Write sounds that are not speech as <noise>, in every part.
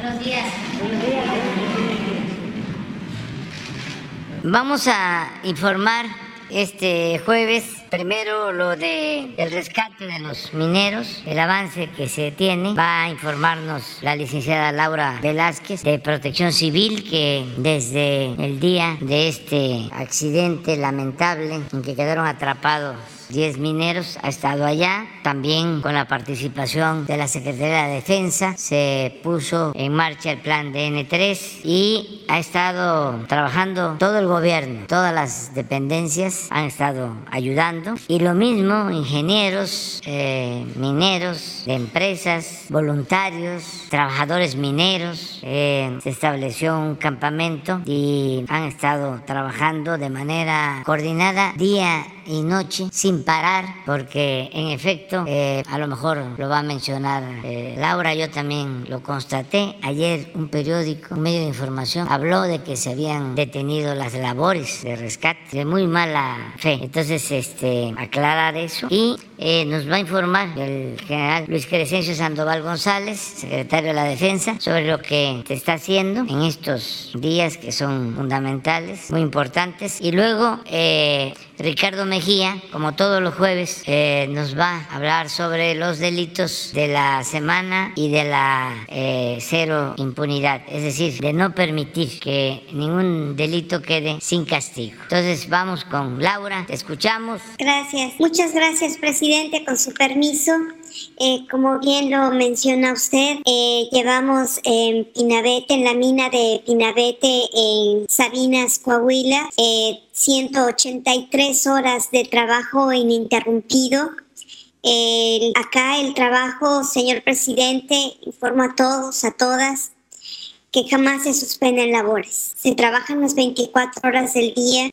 Buenos días. Vamos a informar este jueves primero lo de el rescate de los mineros, el avance que se tiene. Va a informarnos la licenciada Laura Velázquez de Protección Civil que desde el día de este accidente lamentable en que quedaron atrapados 10 mineros, ha estado allá. También con la participación de la Secretaría de Defensa se puso en marcha el plan DN3 y ha estado trabajando todo el gobierno, todas las dependencias han estado ayudando. Y lo mismo, ingenieros, eh, mineros, de empresas, voluntarios, trabajadores mineros. Eh, se estableció un campamento y han estado trabajando de manera coordinada día y noche sin parar, porque en efecto, eh, a lo mejor lo va a mencionar eh, Laura, yo también lo constaté. Ayer un periódico, un medio de información, habló de que se habían detenido las labores de rescate de muy mala fe. Entonces, este, aclarar eso y eh, nos va a informar el general Luis Crescencio Sandoval González, secretario de la Defensa, sobre lo que se está haciendo en estos días que son fundamentales, muy importantes. Y luego, Ricardo Mejía, como todos los jueves, eh, nos va a hablar sobre los delitos de la semana y de la eh, cero impunidad, es decir, de no permitir que ningún delito quede sin castigo. Entonces vamos con Laura, te escuchamos. Gracias, muchas gracias presidente, con su permiso. Eh, como bien lo menciona usted, eh, llevamos en Pinabete, en la mina de Pinabete, en Sabinas, Coahuila, 183 eh, horas de trabajo ininterrumpido. acá el trabajo, señor presidente, informo a todos, a todas, que jamás se suspenden labores. Se trabajan las 24 horas del día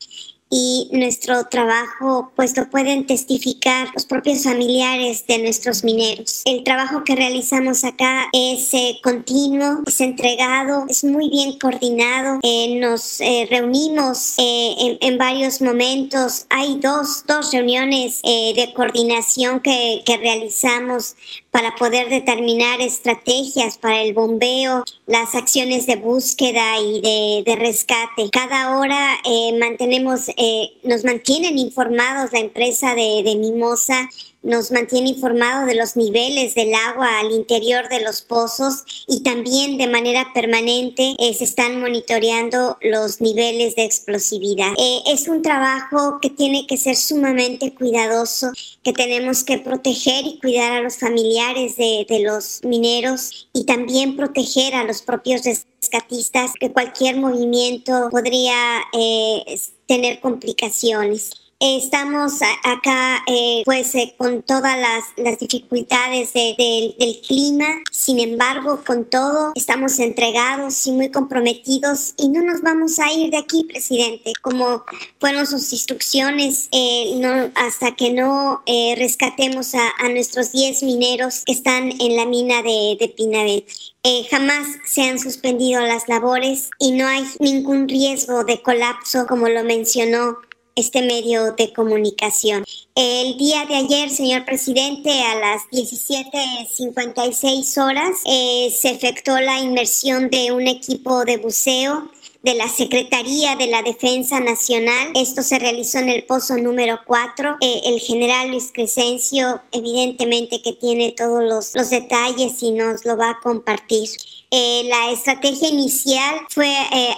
y nuestro trabajo pues lo pueden testificar los propios familiares de nuestros mineros. El trabajo que realizamos acá es eh, continuo, es entregado, es muy bien coordinado. Eh, nos eh, reunimos en, varios momentos. Hay dos, dos reuniones de coordinación que realizamos para poder determinar estrategias para el bombeo, las acciones de búsqueda y de, rescate. Cada hora eh, mantenemos, eh, nos mantienen informados la empresa de, de Mimosa nos mantiene informado de los niveles del agua al interior de los pozos y también de manera permanente eh, se están monitoreando los niveles de explosividad. Eh, es un trabajo que tiene que ser sumamente cuidadoso, que tenemos que proteger y cuidar a los familiares de, de los mineros y también proteger a los propios rescatistas, que cualquier movimiento podría eh, tener complicaciones. Estamos acá eh, pues eh, con todas las, las dificultades del clima, sin embargo con todo estamos entregados y muy comprometidos y no nos vamos a ir de aquí, presidente, como fueron sus instrucciones, eh, hasta que no rescatemos a, nuestros 10 mineros que están en la mina de, de jamás se han suspendido las labores y no hay ningún riesgo de colapso, como lo mencionó este medio de comunicación. El día de ayer, señor presidente, a las 17.56 horas, eh, se efectuó la inmersión de un equipo de buceo de la Secretaría de la Defensa Nacional. Esto se realizó en el pozo número 4. Eh, el general Luis Crescencio, evidentemente que tiene todos los, los detalles y nos lo va a compartir. Eh, la estrategia inicial fue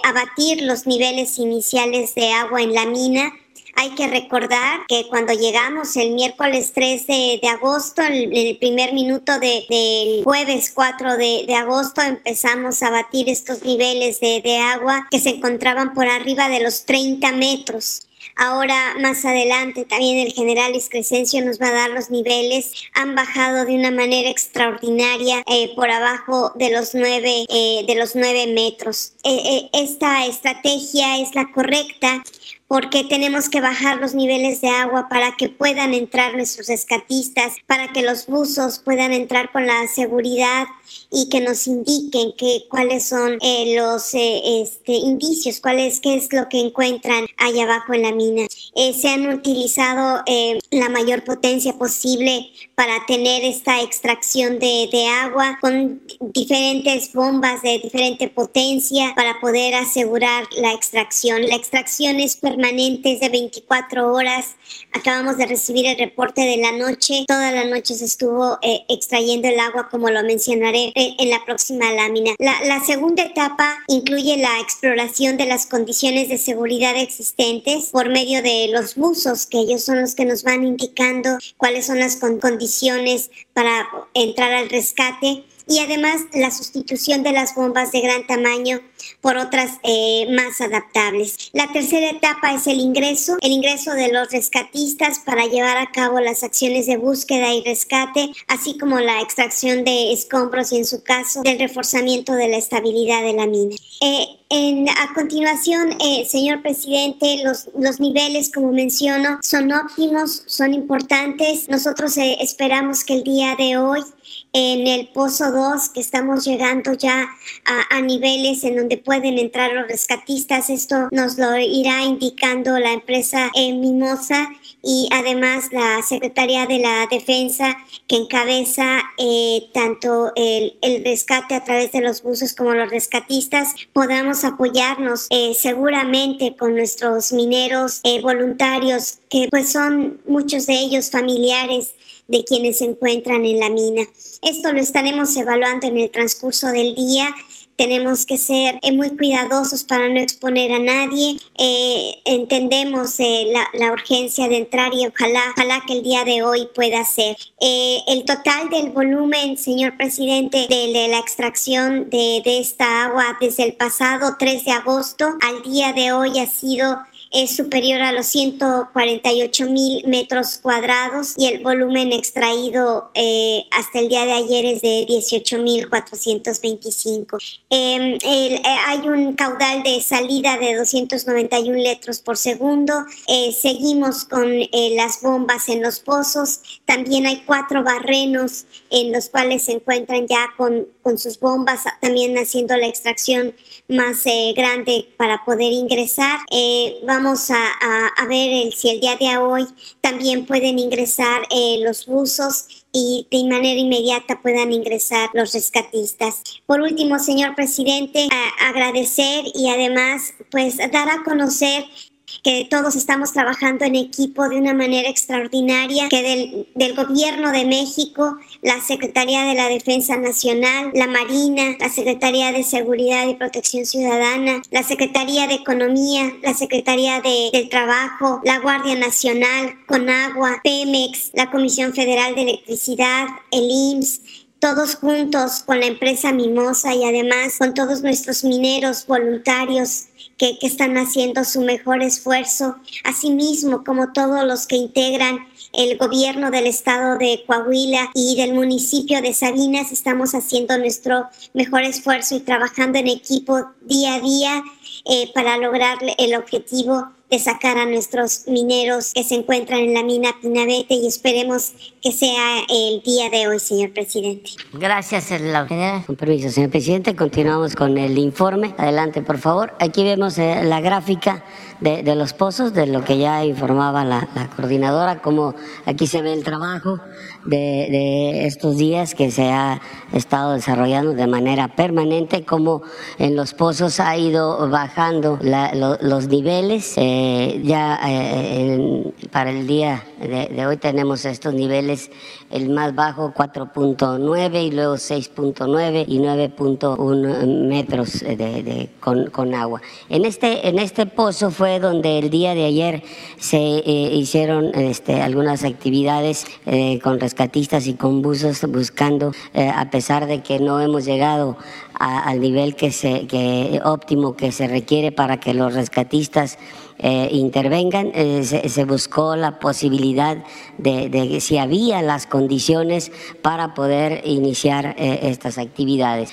abatir los niveles iniciales de agua en la mina hay que recordar que cuando llegamos el miércoles 3 de, agosto, en el, primer minuto del jueves 4 de, agosto, empezamos a batir estos niveles de, de agua que se encontraban por arriba de los 30 metros. Ahora, más adelante, también el general Crescencio nos va a dar los niveles. Han bajado de una manera extraordinaria eh, por abajo de los nueve, eh, de los nueve metros. Eh, esta estrategia es la correcta porque tenemos que bajar los niveles de agua para que puedan entrar nuestros rescatistas, para que los buzos puedan entrar con la seguridad y que nos indiquen que, cuáles son eh, los eh, este, indicios, cuál es, qué es lo que encuentran allá abajo en la mina. Eh, se han utilizado la mayor potencia posible para tener esta extracción de, de agua con diferentes bombas de diferente potencia para poder asegurar la extracción. La extracción es permanente, es de 24 horas. Acabamos de recibir el reporte de la noche. Toda la noche se estuvo extrayendo el agua, como lo mencionaré en la próxima lámina. La, segunda etapa incluye la exploración de las condiciones de seguridad existentes por medio de los buzos, que ellos son los que nos van indicando cuáles son las condiciones para entrar al rescate y además la sustitución de las bombas de gran tamaño por otras eh, más adaptables. La tercera etapa es el ingreso, el ingreso de los rescatistas para llevar a cabo las acciones de búsqueda y rescate, así como la extracción de escombros y en su caso del reforzamiento de la estabilidad de la mina. Eh, en, a continuación, eh, señor presidente, los, los niveles, como menciono, son óptimos, son importantes. Nosotros esperamos que el día de hoy en el Pozo 2, que estamos llegando ya a, niveles en donde pueden entrar los rescatistas. Esto nos lo irá indicando la empresa eh, Mimosa y además la Secretaría de la Defensa que encabeza eh, tanto el, rescate a través de los buzos como los rescatistas, podamos apoyarnos eh, seguramente con nuestros mineros voluntarios, que pues son muchos de ellos familiares de quienes se encuentran en la mina. Esto lo estaremos evaluando en el transcurso del día tenemos que ser eh, muy cuidadosos para no exponer a nadie. Eh, entendemos eh, la, urgencia de entrar y ojalá, ojalá que el día de hoy pueda ser. el total del volumen, señor presidente, de, la extracción de, de esta agua desde el pasado 3 de agosto al día de hoy ha sido es superior a los 148 mil metros cuadrados y el volumen extraído eh, hasta el día de ayer es de 18 mil 425. Em, eh, hay un caudal de salida de 291 litros por segundo. Eh, seguimos con las bombas en los pozos. También hay cuatro barrenos en los cuales se encuentran ya con, con sus bombas, también haciendo la extracción más grande para poder ingresar. vamos vamos a, ver si el día de hoy también pueden ingresar eh, los buzos y de manera inmediata puedan ingresar los rescatistas. Por último, señor presidente, agradecer y además pues dar a conocer que todos estamos trabajando en equipo de una manera extraordinaria, que del, gobierno de México, la Secretaría de la Defensa Nacional, la Marina, la Secretaría de Seguridad y Protección Ciudadana, la Secretaría de Economía, la Secretaría de, del Trabajo, la Guardia Nacional, Conagua, Pemex, la Comisión Federal de Electricidad, el IMSS, todos juntos con la empresa Mimosa y además con todos nuestros mineros voluntarios que, están haciendo su mejor esfuerzo, asimismo como todos los que integran el gobierno del estado de Coahuila y del municipio de Sabinas, estamos haciendo nuestro mejor esfuerzo y trabajando en equipo día a día eh, para lograr el objetivo de sacar a nuestros mineros que se encuentran en la mina Pinabete y esperemos que sea el día de hoy, señor presidente. Gracias, la Con permiso, señor presidente, continuamos con el informe. Adelante, por favor. Aquí vemos eh, la gráfica de, de, los pozos, de lo que ya informaba la, la coordinadora, como aquí se ve el trabajo de, de, estos días que se ha estado desarrollando de manera permanente, como en los pozos ha ido bajando la, los niveles. Eh, ya eh, para el día de, de, hoy tenemos estos niveles, el más bajo 4.9 y luego 6.9 y 9.1 metros de, con, con, agua. En este, en este pozo fue donde el día de ayer se eh, hicieron este, algunas actividades con rescatistas y con buzos buscando, eh, a pesar de que no hemos llegado al nivel que se, que, óptimo que se requiere para que los rescatistas eh, intervengan. Eh, se, buscó la posibilidad de, si había las condiciones para poder iniciar eh, estas actividades.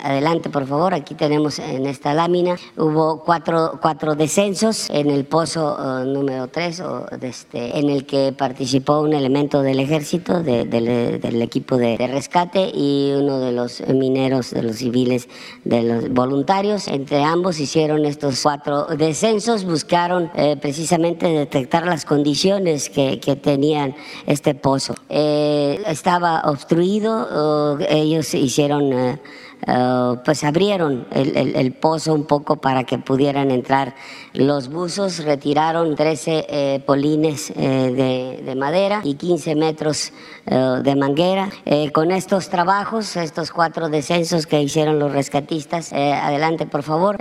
adelante, por favor. Aquí tenemos en esta lámina, hubo cuatro, cuatro descensos en el pozo número 3, este, en el que participó un elemento del ejército, del equipo de, rescate y uno de los mineros, de los civiles, de los voluntarios. Entre ambos hicieron estos cuatro descensos, buscaron eh, precisamente detectar las condiciones que, tenían este pozo. Eh, estaba obstruido, ellos hicieron... Eh, eh, pues abrieron el, pozo un poco para que pudieran entrar los buzos, retiraron 13 eh, polines eh, de, madera y 15 metros de manguera. con estos trabajos, estos cuatro descensos que hicieron los rescatistas, adelante por favor,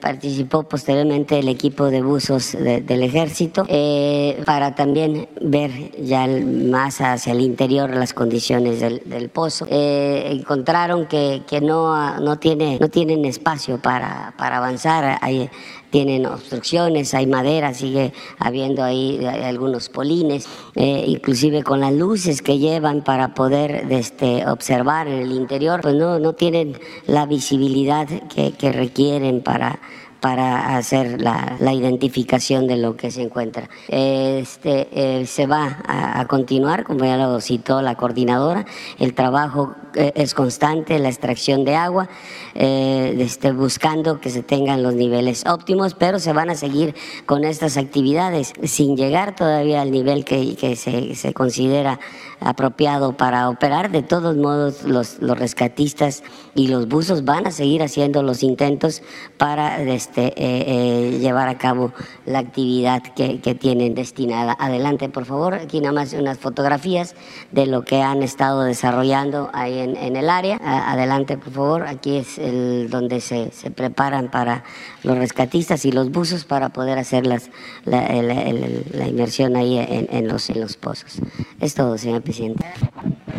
participó posteriormente el equipo de buzos del ejército para también ver ya más hacia el interior las condiciones del, pozo. encontraron que, que no no, tiene, no tienen espacio para, para avanzar. Hay, tienen obstrucciones, hay madera, sigue habiendo ahí algunos polines, eh, inclusive con las luces que llevan para poder este, observar en el interior, pues no, no tienen la visibilidad que requieren para para hacer la, identificación de lo que se encuentra. Este, se va a, continuar, como ya lo citó la coordinadora, el trabajo eh, es constante, la extracción de agua, eh, este, buscando que se tengan los niveles óptimos, pero se van a seguir con estas actividades sin llegar todavía al nivel que, que se, se considera apropiado para operar. De todos modos, los, los rescatistas y los buzos van a seguir haciendo los intentos para este, eh, eh, llevar a cabo la actividad que, que, tienen destinada. Adelante, por favor. Aquí nada más unas fotografías de lo que han estado desarrollando ahí en, en el área. Adelante, por favor. Aquí es el, donde se, se preparan para los rescatistas y los buzos para poder hacer las, la, la, inmersión ahí en, en, los, en los pozos. Es todo, señor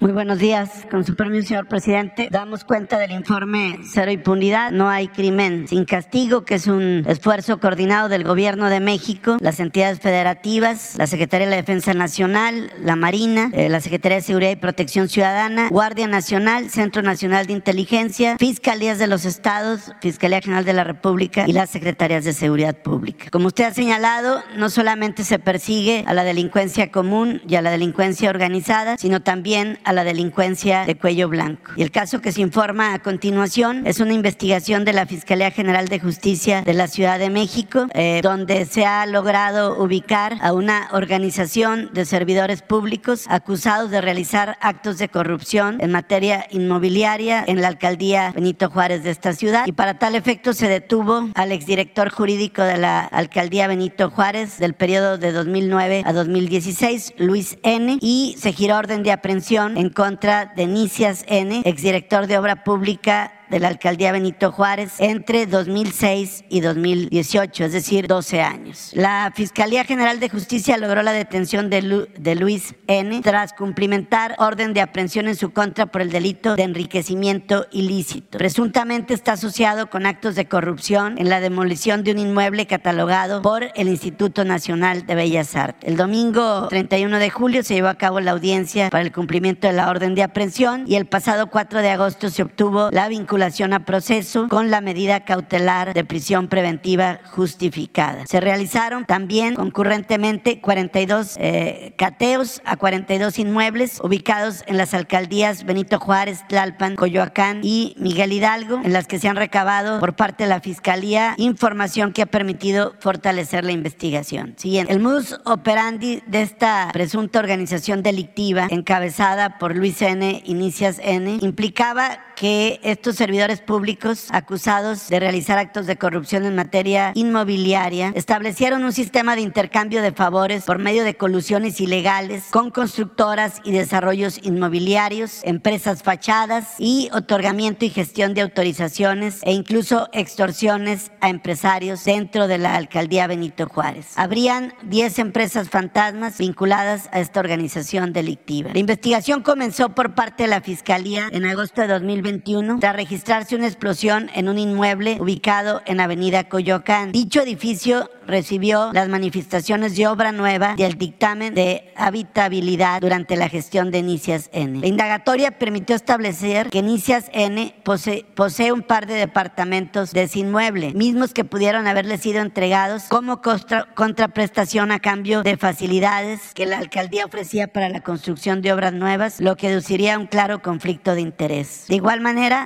muy buenos días. Con su permiso, señor presidente, damos cuenta del informe Cero Impunidad, no hay crimen sin castigo, que es un esfuerzo coordinado del Gobierno de México, las entidades federativas, la Secretaría de la Defensa Nacional, la Marina, eh, la Secretaría de Seguridad y Protección Ciudadana, Guardia Nacional, Centro Nacional de Inteligencia, Fiscalías de los Estados, Fiscalía General de la República y las Secretarías de Seguridad Pública. Como usted ha señalado, no solamente se persigue a la delincuencia común y a la delincuencia organizada, sino también a la delincuencia de cuello blanco. Y el caso que se informa a continuación es una investigación de la Fiscalía General de Justicia de la Ciudad de México, eh, donde se ha logrado ubicar a una organización de servidores públicos acusados de realizar actos de corrupción en materia inmobiliaria en la alcaldía Benito Juárez de esta ciudad. Y para tal efecto se detuvo al exdirector jurídico de la alcaldía Benito Juárez del periodo de 2009 a 2016, Luis N., y se giró orden de aprehensión en contra de Nicias N., exdirector de Obra Pública de la alcaldía Benito Juárez entre 2006 y 2018, es decir, 12 años. La Fiscalía General de Justicia logró la detención de, de Luis N. tras cumplimentar orden de aprehensión en su contra por el delito de enriquecimiento ilícito. Presuntamente está asociado con actos de corrupción en la demolición de un inmueble catalogado por el Instituto Nacional de Bellas Artes. El domingo 31 de julio se llevó a cabo la audiencia para el cumplimiento de la orden de aprehensión y el pasado 4 de agosto se obtuvo la vinculación a proceso con la medida cautelar de prisión preventiva justificada. Se realizaron también concurrentemente 42 eh, cateos a 42 inmuebles ubicados en las alcaldías Benito Juárez, Tlalpan, Coyoacán y Miguel Hidalgo, en las que se han recabado por parte de la Fiscalía información que ha permitido fortalecer la investigación. Siguiente. El modus operandi de esta presunta organización delictiva encabezada por Luis N. Inicias N. implicaba que estos servidores públicos acusados de realizar actos de corrupción en materia inmobiliaria establecieron un sistema de intercambio de favores por medio de colusiones ilegales con constructoras y desarrollos inmobiliarios, empresas fachadas y otorgamiento y gestión de autorizaciones e incluso extorsiones a empresarios dentro de la alcaldía Benito Juárez. Habrían 10 empresas fantasmas vinculadas a esta organización delictiva. La investigación comenzó por parte de la Fiscalía en agosto de 2020 tras registrarse una explosión en un inmueble ubicado en Avenida Coyoacán. Dicho edificio recibió las manifestaciones de obra nueva y el dictamen de habitabilidad durante la gestión de Nicias N. La indagatoria permitió establecer que Nicias N posee, posee un par de departamentos de inmueble, mismos que pudieron haberle sido entregados como contraprestación a cambio de facilidades que la alcaldía ofrecía para la construcción de obras nuevas, lo que deduciría un claro conflicto de interés. De igual manera,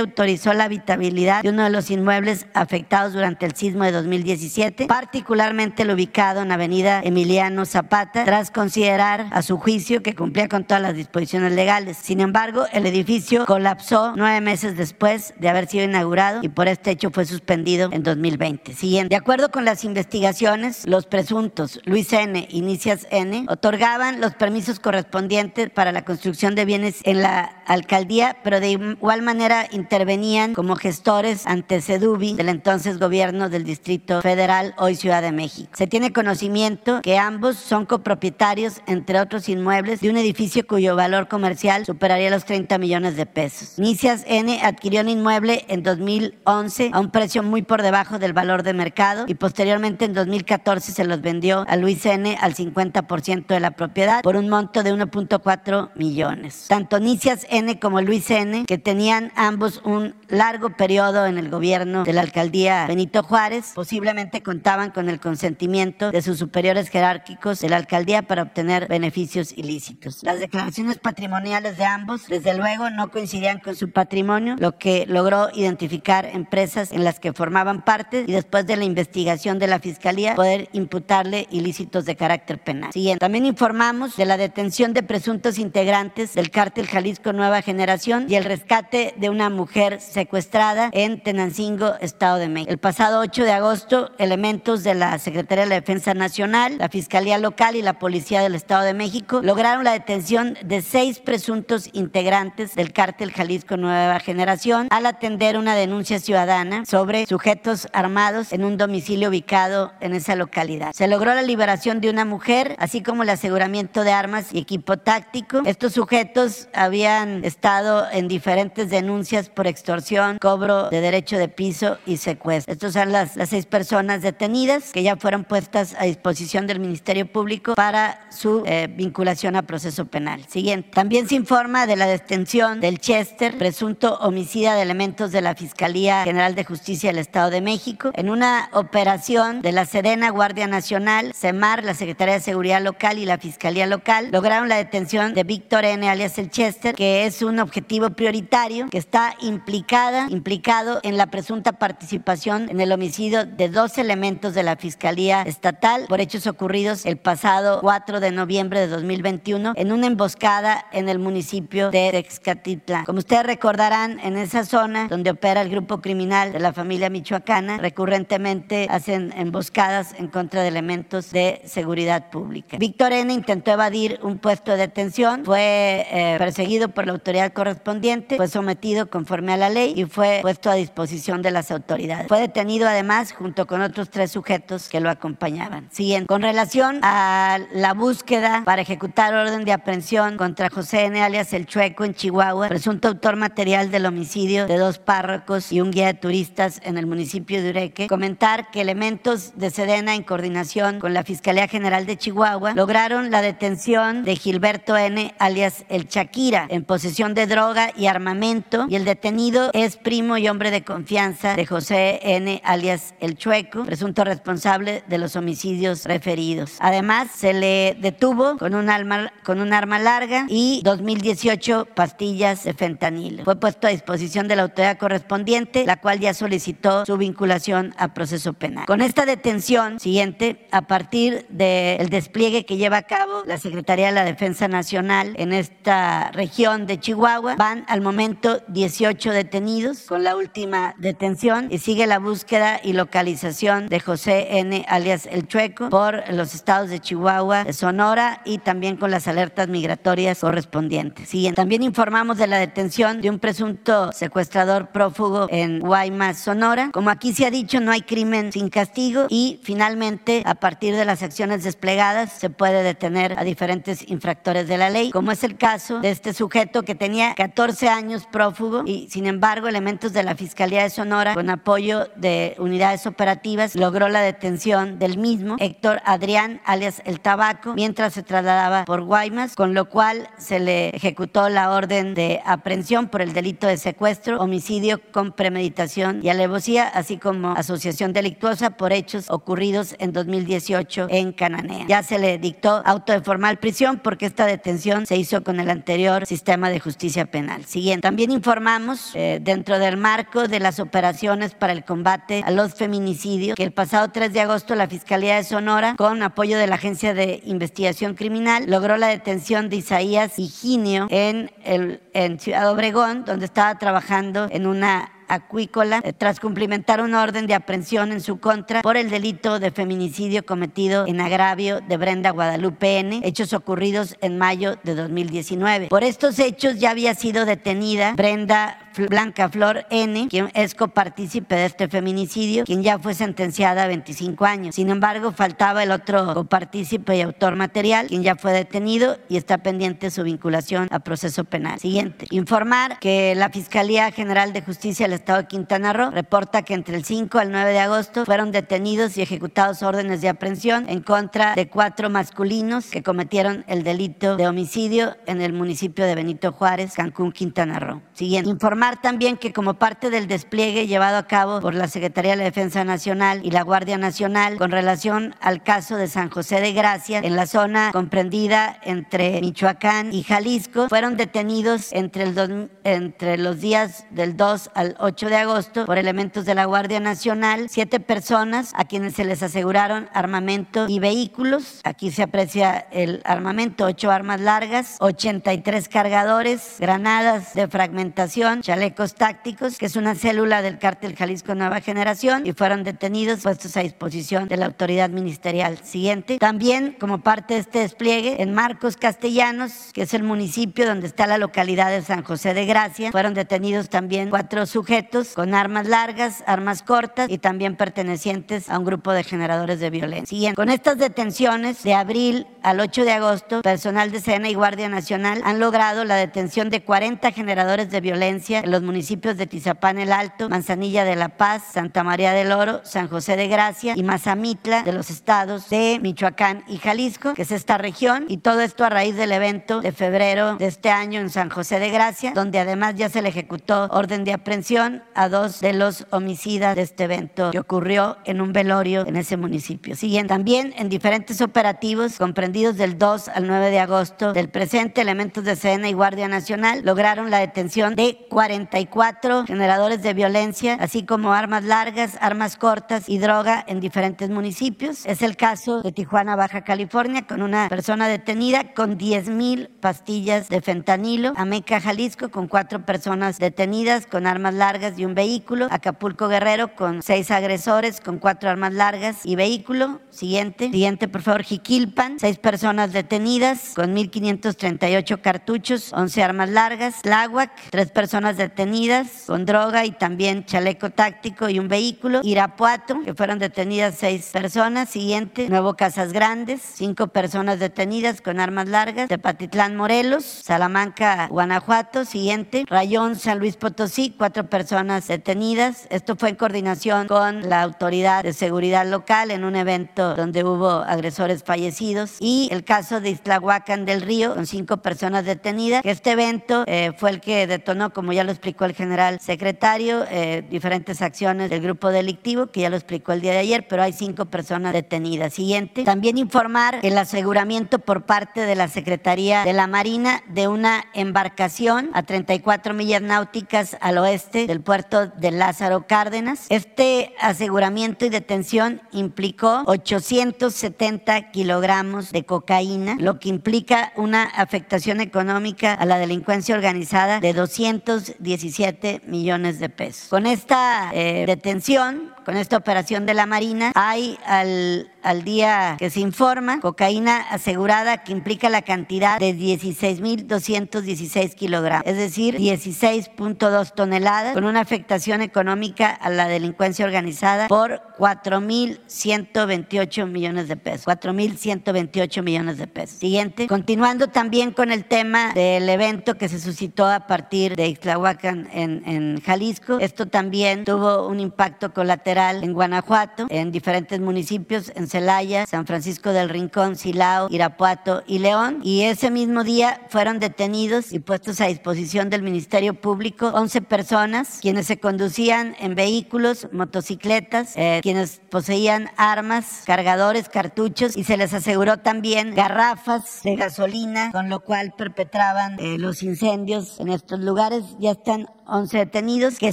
autorizó la habitabilidad de uno de los inmuebles afectados durante el sismo de 2017, particularmente el ubicado en Avenida Emiliano Zapata, tras considerar a su juicio que cumplía con todas las disposiciones legales. Sin embargo, el edificio colapsó nueve meses después de haber sido inaugurado y por este hecho fue suspendido en 2020. Siguiente. De acuerdo con las investigaciones, los presuntos Luis N. y Nicias N. otorgaban los permisos correspondientes para la construcción de bienes en la alcaldía, pero de igual manera intervenían como gestores ante Sedubi del entonces gobierno del Distrito Federal, hoy Ciudad de México. Se tiene conocimiento que ambos son copropietarios, entre otros inmuebles, de un edificio cuyo valor comercial superaría los 30 millones de pesos. Nicias N. adquirió un inmueble en 2011 a un precio muy por debajo del valor de mercado y posteriormente en 2014 se los vendió a Luis N. al 50% de la propiedad por un monto de 1.4 millones. Tanto Nicias N. como Luis N., que tenían ambos un largo periodo en el gobierno de la alcaldía Benito Juárez, posiblemente contaban con el consentimiento de sus superiores jerárquicos de la alcaldía para obtener beneficios ilícitos. Las declaraciones patrimoniales de ambos, desde luego, no coincidían con su patrimonio, lo que logró identificar empresas en las que formaban parte y después de la investigación de la Fiscalía poder imputarle ilícitos de carácter penal. También informamos de la detención de presuntos integrantes del cártel Jalisco Nueva Generación y el rescate de una mujer secuestrada en Tenancingo, Estado de México. El pasado 8 de agosto, elementos de la Secretaría de la Defensa Nacional, la Fiscalía Local y la Policía del Estado de México lograron la detención de seis presuntos integrantes del cártel Jalisco Nueva Generación al atender una denuncia ciudadana sobre sujetos armados en un domicilio ubicado en esa localidad. Se logró la liberación de una mujer, así como el aseguramiento de armas y equipo táctico. Estos sujetos habían estado en diferentes denuncias por extorsión, cobro de derecho de piso y secuestro. Estos son las, las seis personas detenidas que ya fueron puestas a disposición del Ministerio Público para su eh, vinculación a proceso penal. Siguiente. También se informa de la detención del Chester, presunto homicida de elementos de la Fiscalía General de Justicia del Estado de México, en una operación de la Sedena Guardia Nacional, CEMAR, la Secretaría de Seguridad Local y la Fiscalía Local, lograron la detención de Víctor N. alias el Chester, que es un objetivo prioritario que está implicada, implicado en la presunta participación en el homicidio de dos elementos de la Fiscalía Estatal por hechos ocurridos el pasado 4 de noviembre de 2021 en una emboscada en el municipio de Texcatitla. Como ustedes recordarán, en esa zona donde opera el grupo criminal de la familia michoacana, recurrentemente hacen emboscadas en contra de elementos de seguridad pública. Víctor N. intentó evadir un puesto de detención, fue eh, perseguido por la autoridad correspondiente, fue sometido conforme a la ley y fue puesto a disposición de las autoridades. Fue detenido además junto con otros tres sujetos que lo acompañaban. Siguiente. Con relación a la búsqueda para ejecutar orden de aprehensión contra José N. alias El Chueco en Chihuahua, presunto autor material del homicidio de dos párrocos y un guía de turistas en el municipio de Ureque, comentar que elementos de Sedena en coordinación con la Fiscalía General de Chihuahua lograron la detención de Gilberto N. alias El Shakira en posesión de droga y armamento y el detenido es primo y hombre de confianza de José N. alias El Chueco, presunto responsable de los homicidios referidos. Además, se le detuvo con un, arma, con un arma larga y 2018 pastillas de fentanilo. Fue puesto a disposición de la autoridad correspondiente, la cual ya solicitó su vinculación a proceso penal. Con esta detención siguiente, a partir del despliegue que lleva a cabo la Secretaría de la Defensa Nacional en esta región de Chihuahua, van al momento 18 detenidos con la última detención y sigue la búsqueda y localización de José N. alias El Chueco por los estados de Chihuahua, de Sonora y también con las alertas migratorias correspondientes. Siguiente. También informamos de la detención de un presunto secuestrador prófugo en Guaymas, Sonora. Como aquí se ha dicho, no hay crimen sin castigo y finalmente, a partir de las acciones desplegadas, se puede detener a diferentes infractores de la ley, como es el caso de este sujeto que tenía 14 años prófugo y, sin embargo, elementos de la Fiscalía de Sonora, con apoyo de unidades operativas, logró la detención del mismo Héctor Adrián, alias El Tabaco, mientras se trasladaba por Guaymas, con lo cual se le ejecutó la orden de aprehensión por el delito de secuestro, homicidio con premeditación y alevosía, así como asociación delictuosa por hechos ocurridos en 2018 en Cananea. Ya se le dictó auto de formal prisión porque esta detención se hizo con el anterior sistema de justicia penal. Siguiente. También informamos eh, dentro del marco de las operaciones para el combate a los feminicidios que el pasado 3 de agosto la Fiscalía de Sonora, con apoyo de la Agencia de Investigación Criminal, logró la detención de Isaías Higinio en, el, en Ciudad Obregón, donde estaba trabajando en una acuícola eh, tras cumplimentar una orden de aprehensión en su contra por el delito de feminicidio cometido en agravio de Brenda Guadalupe N, hechos ocurridos en mayo de 2019. Por estos hechos ya había sido detenida Brenda Blanca Flor N, quien es copartícipe de este feminicidio, quien ya fue sentenciada a 25 años. Sin embargo, faltaba el otro copartícipe y autor material, quien ya fue detenido y está pendiente su vinculación a proceso penal. Siguiente. Informar que la Fiscalía General de Justicia Estado Quintana Roo reporta que entre el 5 al 9 de agosto fueron detenidos y ejecutados órdenes de aprehensión en contra de cuatro masculinos que cometieron el delito de homicidio en el municipio de Benito Juárez, Cancún, Quintana Roo. Siguiente. Informar también que como parte del despliegue llevado a cabo por la Secretaría de la Defensa Nacional y la Guardia Nacional con relación al caso de San José de Gracia en la zona comprendida entre Michoacán y Jalisco, fueron detenidos entre, el entre los días del 2 al 8 de agosto por elementos de la Guardia Nacional, siete personas a quienes se les aseguraron armamento y vehículos. Aquí se aprecia el armamento, ocho armas largas, 83 cargadores, granadas de fragmentación, chalecos tácticos, que es una célula del cártel Jalisco Nueva Generación, y fueron detenidos, puestos a disposición de la autoridad ministerial siguiente. También, como parte de este despliegue, en Marcos Castellanos, que es el municipio donde está la localidad de San José de Gracia, fueron detenidos también cuatro sujetos con armas largas, armas cortas y también pertenecientes a un grupo de generadores de violencia. Siguiente. Con estas detenciones, de abril al 8 de agosto, personal de Sena y Guardia Nacional han logrado la detención de 40 generadores de violencia en los municipios de Tizapán el Alto, Manzanilla de la Paz, Santa María del Oro, San José de Gracia y Mazamitla de los estados de Michoacán y Jalisco, que es esta región, y todo esto a raíz del evento de febrero de este año en San José de Gracia, donde además ya se le ejecutó orden de aprehensión a dos de los homicidas de este evento que ocurrió en un velorio en ese municipio. Siguiente. También en diferentes operativos comprendidos del 2 al 9 de agosto del presente, elementos de Sena y Guardia Nacional lograron la detención de 44 generadores de violencia, así como armas largas, armas cortas y droga en diferentes municipios. Es el caso de Tijuana, Baja California, con una persona detenida con 10 mil pastillas de fentanilo. Ameca, Jalisco, con cuatro personas detenidas con armas largas y un vehículo. Acapulco, Guerrero, con seis agresores con cuatro armas largas y vehículo. Siguiente. Siguiente, por favor. Jiquilpan, seis personas detenidas con 1.538 cartuchos, 11 armas largas. Tláhuac, tres personas detenidas con droga y también chaleco táctico y un vehículo. Irapuato, que fueron detenidas seis personas. Siguiente, Nuevo Casas Grandes, cinco personas detenidas con armas largas. Tepatitlán, Morelos. Salamanca, Guanajuato. Siguiente, Rayón, San Luis Potosí, cuatro personas detenidas. Esto fue en coordinación con la autoridad de seguridad local en un evento donde hubo agresores fallecidos. Y el caso de Iztlahuacán del Río, con cinco personas detenidas. Este evento eh, fue el que detonó, como ya lo explicó el general secretario, eh, diferentes acciones del grupo delictivo, que ya lo explicó el día de ayer, pero hay cinco personas detenidas. Siguiente. También informar el aseguramiento por parte de la Secretaría de la Marina de una embarcación a 34 millas náuticas al oeste del puerto de Lázaro Cárdenas. Este aseguramiento y detención implicó 870 kilogramos de cocaína, lo que implica una afectación económica a la delincuencia organizada de 217 millones de pesos. Con esta eh, detención, con esta operación de la Marina, hay al al día que se informa, cocaína asegurada que implica la cantidad de 16.216 kilogramos, es decir, 16.2 toneladas, con una afectación económica a la delincuencia organizada por 4.128 millones de pesos. 4.128 millones de pesos. Siguiente. Continuando también con el tema del evento que se suscitó a partir de Ixtlahuacan en, en Jalisco. Esto también tuvo un impacto colateral en Guanajuato, en diferentes municipios, en Celaya, San Francisco del Rincón, Silao, Irapuato y León. Y ese mismo día fueron detenidos y puestos a disposición del Ministerio Público 11 personas, quienes se conducían en vehículos, motocicletas, eh, quienes poseían armas, cargadores, cartuchos y se les aseguró también garrafas de gasolina, con lo cual perpetraban eh, los incendios en estos lugares. Ya están 11 detenidos que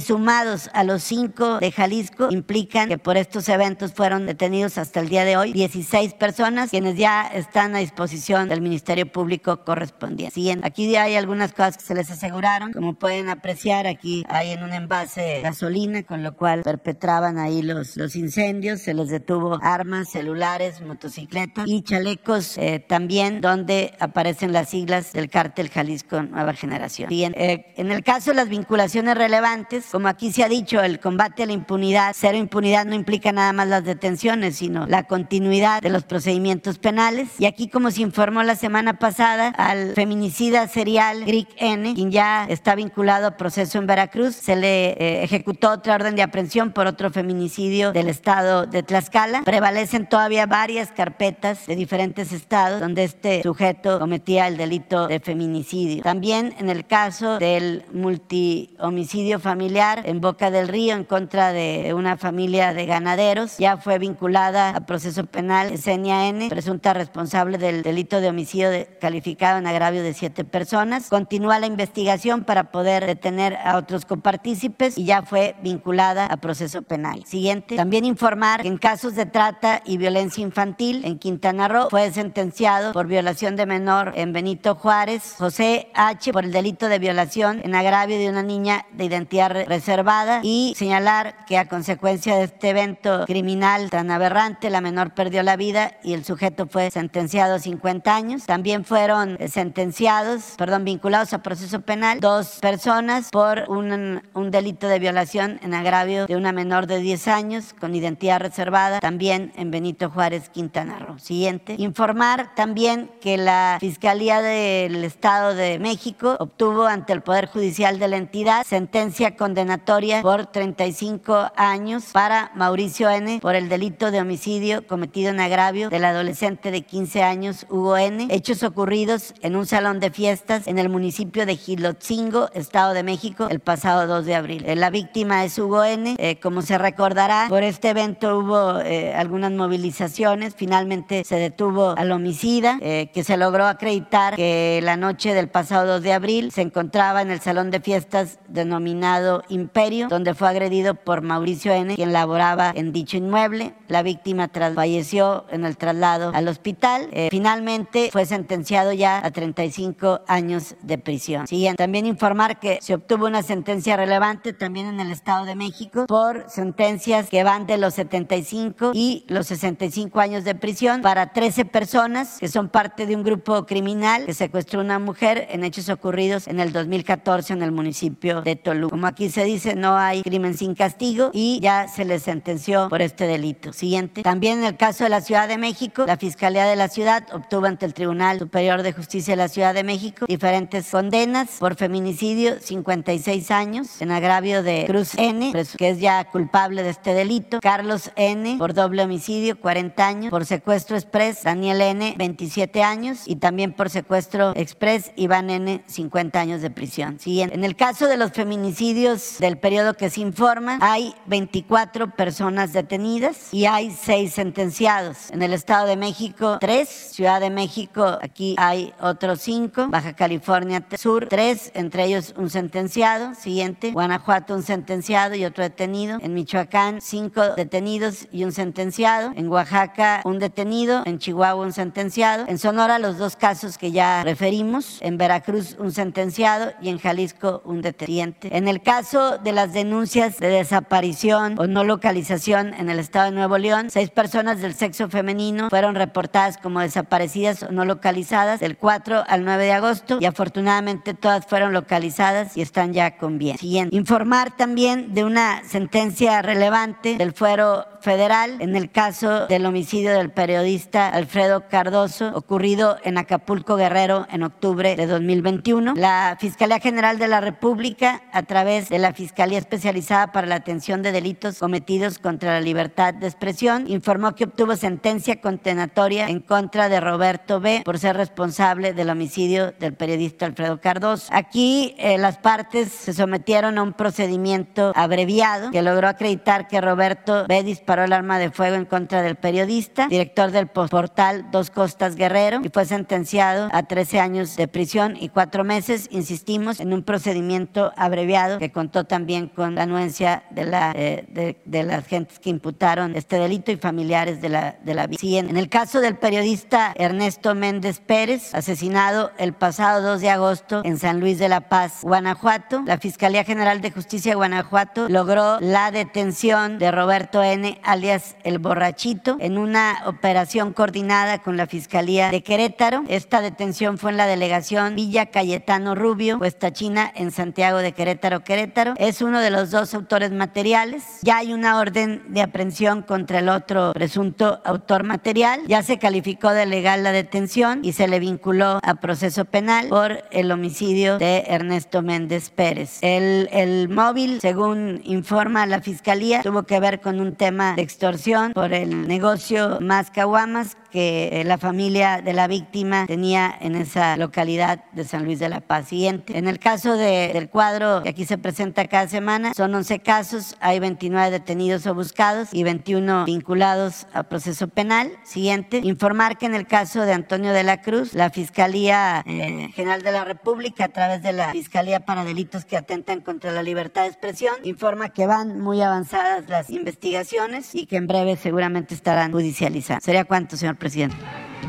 sumados a los 5 de Jalisco implican que por estos eventos fueron detenidos hasta el día de hoy 16 personas quienes ya están a disposición del Ministerio Público correspondiente. Siguiente. Aquí hay algunas cosas que se les aseguraron, como pueden apreciar aquí hay en un envase gasolina con lo cual perpetraban ahí los, incendios, se les detuvo armas, celulares, motocicletas y chalecos eh, también donde aparecen las siglas del cártel Jalisco Nueva Generación. Siguiente. Eh, en el caso de las vinculaciones relevantes. Como aquí se ha dicho, el combate a la impunidad, cero impunidad no implica nada más las detenciones, sino la continuidad de los procedimientos penales. Y aquí, como se informó la semana pasada, al feminicida serial Grieg N., quien ya está vinculado a proceso en Veracruz, se le eh, ejecutó otra orden de aprehensión por otro feminicidio del estado de Tlaxcala. Prevalecen todavía varias carpetas de diferentes estados donde este sujeto cometía el delito de feminicidio. También en el caso del multi homicidio familiar en Boca del Río en contra de una familia de ganaderos. Ya fue vinculada a proceso penal Senia N, presunta responsable del delito de homicidio calificado en agravio de siete personas. Continúa la investigación para poder detener a otros copartícipes y ya fue vinculada a proceso penal. Siguiente. También informar que en casos de trata y violencia infantil en Quintana Roo fue sentenciado por violación de menor en Benito Juárez José H por el delito de violación en agravio de una niña de identidad reservada y señalar que a consecuencia de este evento criminal tan aberrante, la menor perdió la vida y el sujeto fue sentenciado a 50 años. También fueron eh, sentenciados, perdón, vinculados a proceso penal dos personas por un, un delito de violación en agravio de una menor de 10 años con identidad reservada, también en Benito Juárez, Quintana Roo. Siguiente. Informar también que la Fiscalía del Estado de México obtuvo ante el Poder Judicial de la entidad sentencia condenatoria por 35 años para Mauricio N. por el delito de homicidio cometido en agravio del adolescente de 15 años Hugo N. Hechos ocurridos en un salón de fiestas en el municipio de Gilotzingo, Estado de México, el pasado 2 de abril. Eh, la víctima es Hugo N. Eh, como se recordará, por este evento hubo eh, algunas movilizaciones. Finalmente se detuvo al homicida, que se logró acreditar que la noche del pasado 2 de abril se encontraba en el salón de fiestas denominado Imperio, donde fue agredido por Mauricio N., quien laboraba en dicho inmueble. La víctima falleció en el traslado al hospital. Eh, finalmente fue sentenciado ya a 35 años de prisión. Siguiente, también informar que se obtuvo una sentencia relevante también en el Estado de México por sentencias que van de los 75 y los 65 años de prisión para 13 personas que son parte de un grupo criminal que secuestró a una mujer en hechos ocurridos en el 2014 en el municipio de Toluca. Como aquí se dice, no hay crimen sin castigo y ya se le sentenció por este delito. Siguiente. También en el caso de la Ciudad de México, la Fiscalía de la Ciudad obtuvo ante el Tribunal Superior de Justicia de la Ciudad de México diferentes condenas por feminicidio, 56 años, en agravio de Cruz N, que es ya culpable de este delito, Carlos N, por doble homicidio, 40 años, por secuestro express, Daniel N, 27 años, y también por secuestro express, Iván N, 50 años de prisión. Siguiente. En el caso de los feminicidios del periodo que se informa, hay 24 personas detenidas y hay 6 sentenciados. En el Estado de México, 3. Ciudad de México, aquí hay otros 5. Baja California Sur, 3, entre ellos un sentenciado. Siguiente. Guanajuato, un sentenciado y otro detenido. En Michoacán, 5 detenidos y un sentenciado. En Oaxaca, un detenido. En Chihuahua, un sentenciado. En Sonora, los dos casos que ya referimos. En Veracruz, un sentenciado y en Jalisco, un detenido En el caso de las denuncias de desaparición o no localización en el estado de Nuevo León, seis personas del sexo femenino fueron reportadas como desaparecidas o no localizadas del 4 al 9 de agosto y afortunadamente todas fueron localizadas y están ya con bien. Siguiente. Informar también de una sentencia relevante del fuero federal en el caso del homicidio del periodista Alfredo Cardoso ocurrido en Acapulco Guerrero en octubre de 2021. La Fiscalía General de la República, a través de la Fiscalía Especializada para la Atención de Delitos Cometidos contra la Libertad de Expresión, informó que obtuvo sentencia condenatoria en contra de Roberto B. por ser responsable del homicidio del periodista Alfredo Cardoso. Aquí eh, las partes se sometieron a un procedimiento abreviado que logró acreditar que Roberto B. disparó el arma de fuego en contra del periodista, director del portal Dos Costas Guerrero, y fue sentenciado a 13 años de prisión y cuatro meses, insistimos, en un procedimiento abreviado que contó también con la anuencia de, la, eh, de, las gentes que imputaron este delito y familiares de la, de la. En el caso del periodista Ernesto Méndez Pérez, asesinado el pasado 2 de agosto en San Luis de la Paz, Guanajuato, la Fiscalía General de Justicia de Guanajuato logró la detención de Roberto N., alias El Borrachito, en una operación coordinada con la Fiscalía de Querétaro. Esta detención fue en la delegación Villa Cayetano Rubio, Puesta China, en Santiago de Querétaro, Querétaro. Es uno de los dos autores materiales. Ya hay una orden de aprehensión contra el otro presunto autor material. Ya se calificó de legal la detención y se le vinculó a proceso penal por el homicidio de Ernesto Méndez Pérez. El, el móvil, según informa la Fiscalía, tuvo que ver con un tema de extorsión por el negocio Más Caguamas que la familia de la víctima tenía en esa localidad de San Luis de la Paz. Siguiente. En el caso del cuadro que aquí se presenta cada semana, son 11 casos, hay 29 detenidos o buscados y 21 vinculados a proceso penal. Siguiente. Informar que en el caso de Antonio de la Cruz, la Fiscalía eh, General de la República, a través de la Fiscalía para Delitos que atentan contra la libertad de expresión, informa que van muy avanzadas las investigaciones y que en breve seguramente estarán judicializadas. ¿Sería cuánto, señor presidente.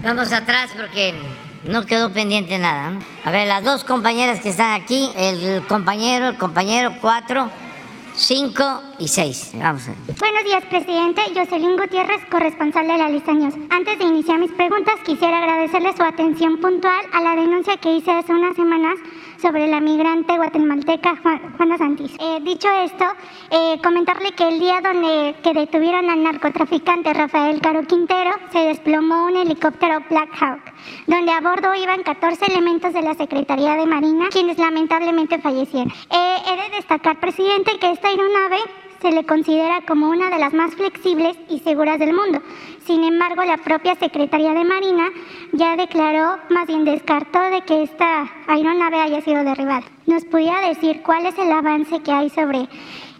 Vamos atrás porque no quedó pendiente nada. A ver, las dos compañeras que están aquí, el compañero, el compañero cuatro, cinco y seis. Vamos a ver. Buenos días, presidente. Jocelyn Gutiérrez, corresponsal de la lista News. Antes de iniciar mis preguntas, quisiera agradecerle su atención puntual a la denuncia que hice hace unas semanas sobre la migrante guatemalteca Juana Santis. Eh, dicho esto, eh, comentarle que el día donde que detuvieron al narcotraficante Rafael Caro Quintero, se desplomó un helicóptero Black Hawk, donde a bordo iban 14 elementos de la Secretaría de Marina, quienes lamentablemente fallecieron. Eh, he de destacar, presidente, que esta aeronave se le considera como una de las más flexibles y seguras del mundo. Sin embargo, la propia Secretaría de Marina ya declaró, más bien descartó de que esta aeronave haya sido derribada. ¿Nos pudiera decir cuál es el avance que hay sobre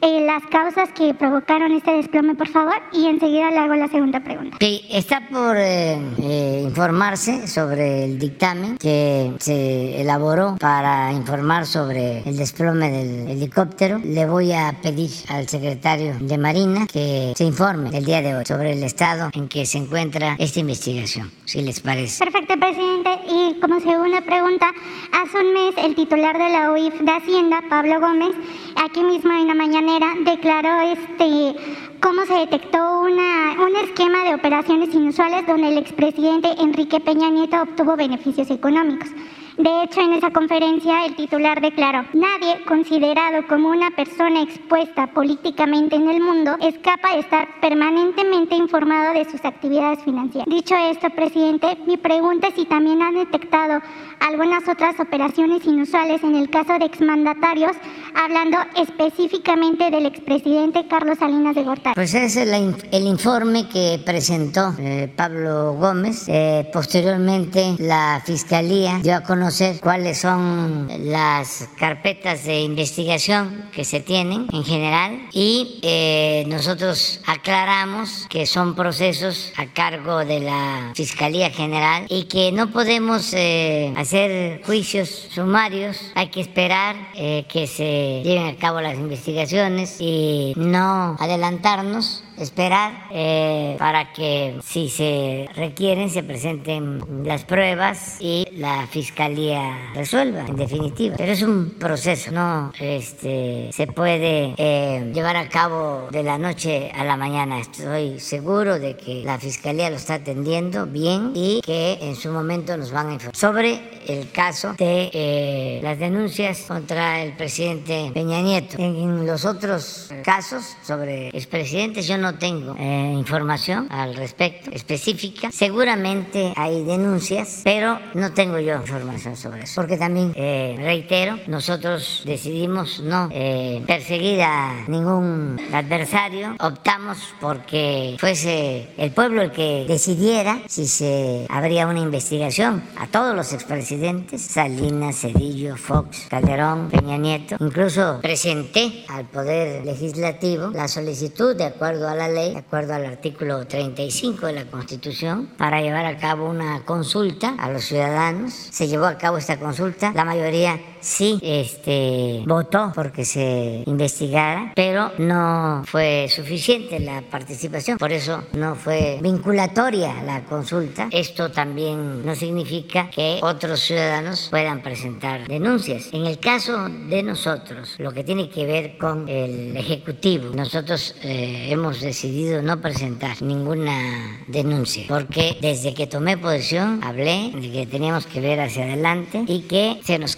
eh, las causas que provocaron este desplome, por favor, y enseguida le hago la segunda pregunta. Está por eh, eh, informarse sobre el dictamen que se elaboró para informar sobre el desplome del helicóptero. Le voy a pedir al secretario de Marina que se informe el día de hoy sobre el estado en que se encuentra esta investigación, si les parece. Perfecto, presidente. Y como segunda pregunta, hace un mes el titular de la UIF de Hacienda, Pablo Gómez, aquí mismo en la declaró este cómo se detectó una, un esquema de operaciones inusuales donde el expresidente Enrique Peña Nieto obtuvo beneficios económicos. De hecho, en esa conferencia el titular declaró, nadie considerado como una persona expuesta políticamente en el mundo es capaz de estar permanentemente informado de sus actividades financieras. Dicho esto, presidente, mi pregunta es si también han detectado algunas otras operaciones inusuales en el caso de exmandatarios, hablando específicamente del expresidente Carlos Salinas de Gortari. Pues ese es el, el informe que presentó eh, Pablo Gómez. Eh, posteriormente, la Fiscalía dio a conocer cuáles son las carpetas de investigación que se tienen en general y eh, nosotros aclaramos que son procesos a cargo de la Fiscalía General y que no podemos eh, hacer juicios sumarios, hay que esperar eh, que se lleven a cabo las investigaciones y no adelantarnos esperar eh, para que si se requieren se presenten las pruebas y la fiscalía resuelva en definitiva. Pero es un proceso, no este, se puede eh, llevar a cabo de la noche a la mañana. Estoy seguro de que la fiscalía lo está atendiendo bien y que en su momento nos van a informar sobre el caso de eh, las denuncias contra el presidente Peña Nieto. En los otros casos sobre expresidentes yo no tengo eh, información al respecto específica. Seguramente hay denuncias, pero no tengo yo información sobre eso. Porque también, eh, reitero, nosotros decidimos no perseguir a ningún adversario. Optamos porque fuese el pueblo el que decidiera si se habría una investigación a todos los expresidentes, Salinas, Cedillo, Fox, Calderón, Peña Nieto. Incluso presenté al Poder Legislativo la solicitud de acuerdo a la ley, de acuerdo al artículo 35 de la Constitución, para llevar a cabo una consulta a los ciudadanos. Se llevó a cabo esta consulta, la mayoría sí este, votó porque se investigara, pero no fue suficiente la participación, por eso no fue vinculatoria la consulta. Esto también no significa que otros ciudadanos puedan presentar denuncias. En el caso de nosotros, lo que tiene que ver con el Ejecutivo, nosotros eh, hemos decidido no presentar ninguna denuncia, porque desde que tomé posesión hablé de que teníamos que ver hacia adelante y que se nos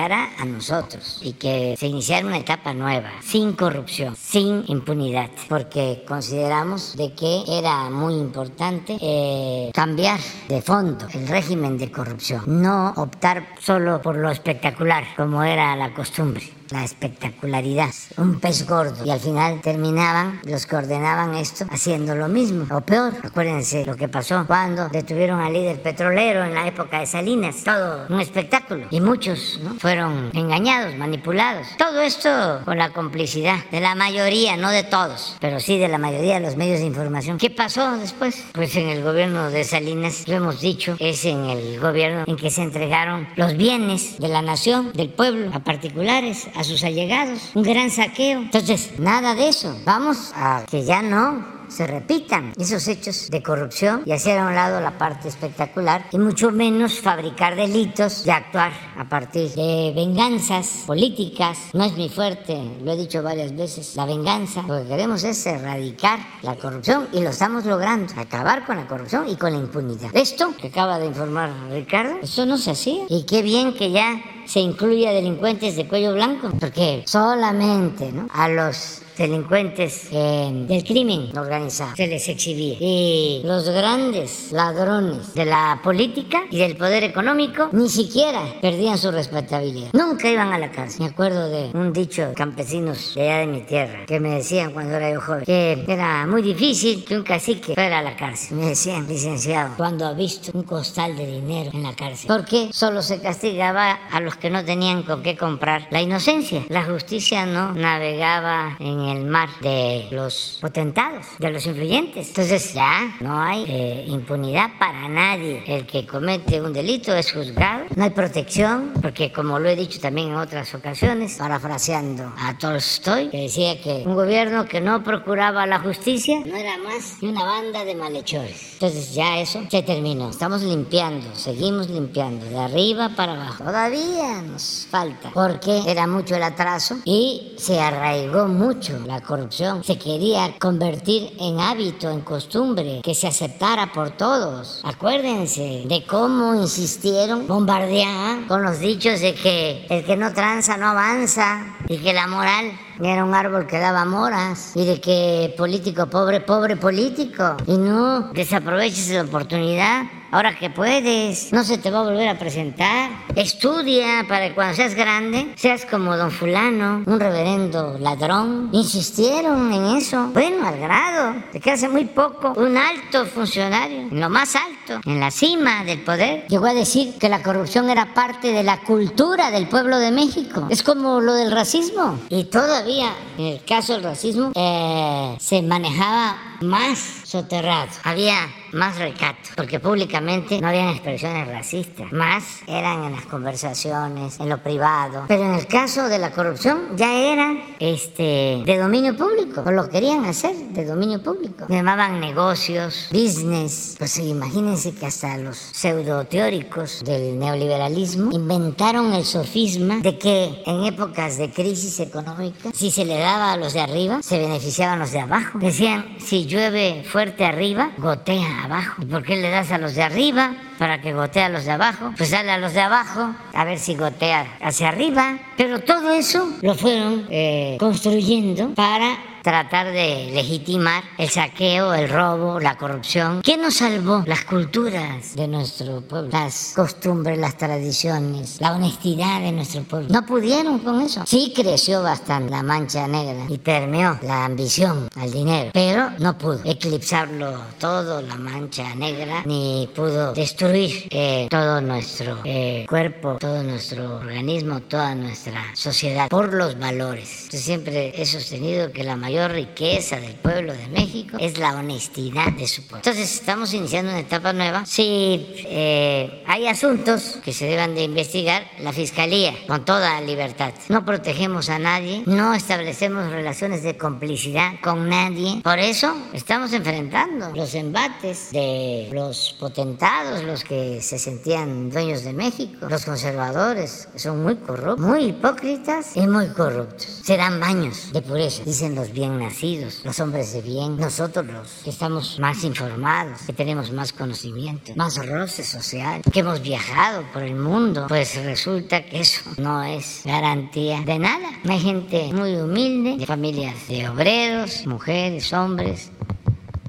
castigara a nosotros y que se iniciara una etapa nueva, sin corrupción, sin impunidad, porque consideramos de que era muy importante eh, cambiar de fondo el régimen de corrupción, no optar solo por lo espectacular como era la costumbre la espectacularidad, un pez gordo. Y al final terminaban los que ordenaban esto haciendo lo mismo, o peor. Acuérdense lo que pasó cuando detuvieron al líder petrolero en la época de Salinas. Todo un espectáculo. Y muchos ¿no? fueron engañados, manipulados. Todo esto con la complicidad de la mayoría, no de todos, pero sí de la mayoría de los medios de información. ¿Qué pasó después? Pues en el gobierno de Salinas, lo hemos dicho, es en el gobierno en que se entregaron los bienes de la nación, del pueblo, a particulares, a sus allegados, un gran saqueo. Entonces, nada de eso. Vamos a que ya no se repitan esos hechos de corrupción y hacer a un lado la parte espectacular y mucho menos fabricar delitos y actuar a partir de venganzas políticas. No es mi fuerte, lo he dicho varias veces, la venganza. Lo que queremos es erradicar la corrupción y lo estamos logrando, acabar con la corrupción y con la impunidad. Esto que acaba de informar Ricardo, eso no se hacía y qué bien que ya se incluye a delincuentes de cuello blanco, porque solamente a los delincuentes eh, del crimen organizado se les exhibía. Y los grandes ladrones de la política y del poder económico ni siquiera perdían su respetabilidad. Nunca iban a la cárcel. Me acuerdo de un dicho de campesinos de allá de mi tierra que me decían cuando era yo joven que era muy difícil que un cacique fuera a la cárcel. Me decían, licenciado, cuando ha visto un costal de dinero en la cárcel. Porque solo se castigaba a los que no tenían con qué comprar la inocencia. La justicia no navegaba en el mar de los potentados, de los influyentes. Entonces ya no hay eh, impunidad para nadie. El que comete un delito es juzgado, no hay protección, porque como lo he dicho también en otras ocasiones, parafraseando a Tolstoy, que decía que un gobierno que no procuraba la justicia no era más que una banda de malhechores. Entonces ya eso se terminó. Estamos limpiando, seguimos limpiando, de arriba para abajo. Todavía nos falta, porque era mucho el atraso y se arraigó mucho la corrupción. Se quería convertir en hábito, en costumbre, que se aceptara por todos. Acuérdense de cómo insistieron bombardear con los dichos de que el que no tranza no avanza y que la moral era un árbol que daba moras y de que político pobre, pobre político y no desaproveches la oportunidad ahora que puedes, no se te va a volver a presentar. Estudia para que cuando seas grande seas como don fulano, un reverendo ladrón. Insistieron en eso. Bueno, al grado de que hace muy poco un alto funcionario, en lo más alto, en la cima del poder, llegó a decir que la corrupción era parte de la cultura del pueblo de México. Es como lo del racismo. Y todavía, en el caso del racismo, eh, se manejaba más soterrado. Había más recato, porque públicamente no habían expresiones racistas, más eran en las conversaciones, en lo privado. Pero en el caso de la corrupción ya era este, de dominio público, o lo querían hacer de dominio público. llamaban negocios, business. Pues imagínense que hasta los pseudo teóricos del neoliberalismo inventaron el sofisma de que en épocas de crisis económica, si se le daba a los de arriba, se beneficiaban los de abajo. Decían, si llueve fuerte arriba, gotea abajo. ¿Y por qué le das a los de arriba para que gotea a los de abajo? Pues dale a los de abajo a ver si gotea hacia arriba. Pero todo eso lo fueron eh, construyendo para tratar de legitimar el saqueo, el robo, la corrupción. ¿Quién nos salvó? Las culturas de nuestro pueblo, las costumbres, las tradiciones, la honestidad de nuestro pueblo. No pudieron con eso. Sí creció bastante la mancha negra y permeó la ambición al dinero, pero no pudo eclipsarlo todo, la mancha negra, ni pudo destruir eh, todo nuestro eh, cuerpo, todo nuestro organismo, toda nuestra sociedad por los valores. Yo siempre he sostenido que la mayor riqueza del pueblo de México es la honestidad de su pueblo. Entonces estamos iniciando una etapa nueva. Si eh, hay asuntos que se deban de investigar, la Fiscalía, con toda libertad. No protegemos a nadie, no establecemos relaciones de complicidad con nadie. Por eso estamos enfrentando los embates de los potentados, los que se sentían dueños de México, los conservadores, que son muy corruptos, muy hipócritas y muy corruptos. Serán baños de pureza, dicen los bien nacidos, los hombres de bien, nosotros los que estamos más informados, que tenemos más conocimiento, más roce social, que hemos viajado por el mundo, pues resulta que eso no es garantía de nada. Hay gente muy humilde, de familias de obreros, mujeres, hombres,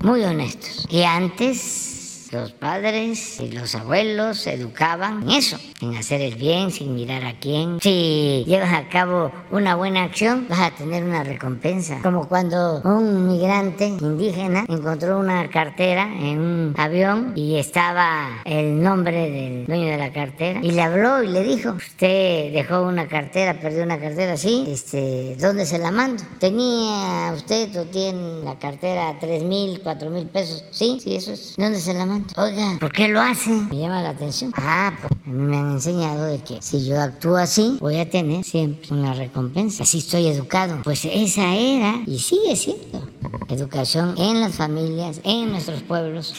muy honestos. Y antes los padres y los abuelos educaban en eso, en hacer el bien sin mirar a quién. Si llevas a cabo una buena acción, vas a tener una recompensa. Como cuando un migrante indígena encontró una cartera en un avión y estaba el nombre del dueño de la cartera y le habló y le dijo, usted dejó una cartera, perdió una cartera, sí, este, ¿dónde se la mando? ¿Tenía usted o tiene la cartera tres mil, cuatro mil pesos? Sí, sí, eso es. ¿Dónde se la mando? Oiga, ¿por qué lo hace? Me llama la atención. Ah, pues me han enseñado de que si yo actúo así, voy a tener siempre una recompensa. Así estoy educado. Pues esa era y sigue siendo educación en las familias, en nuestros pueblos.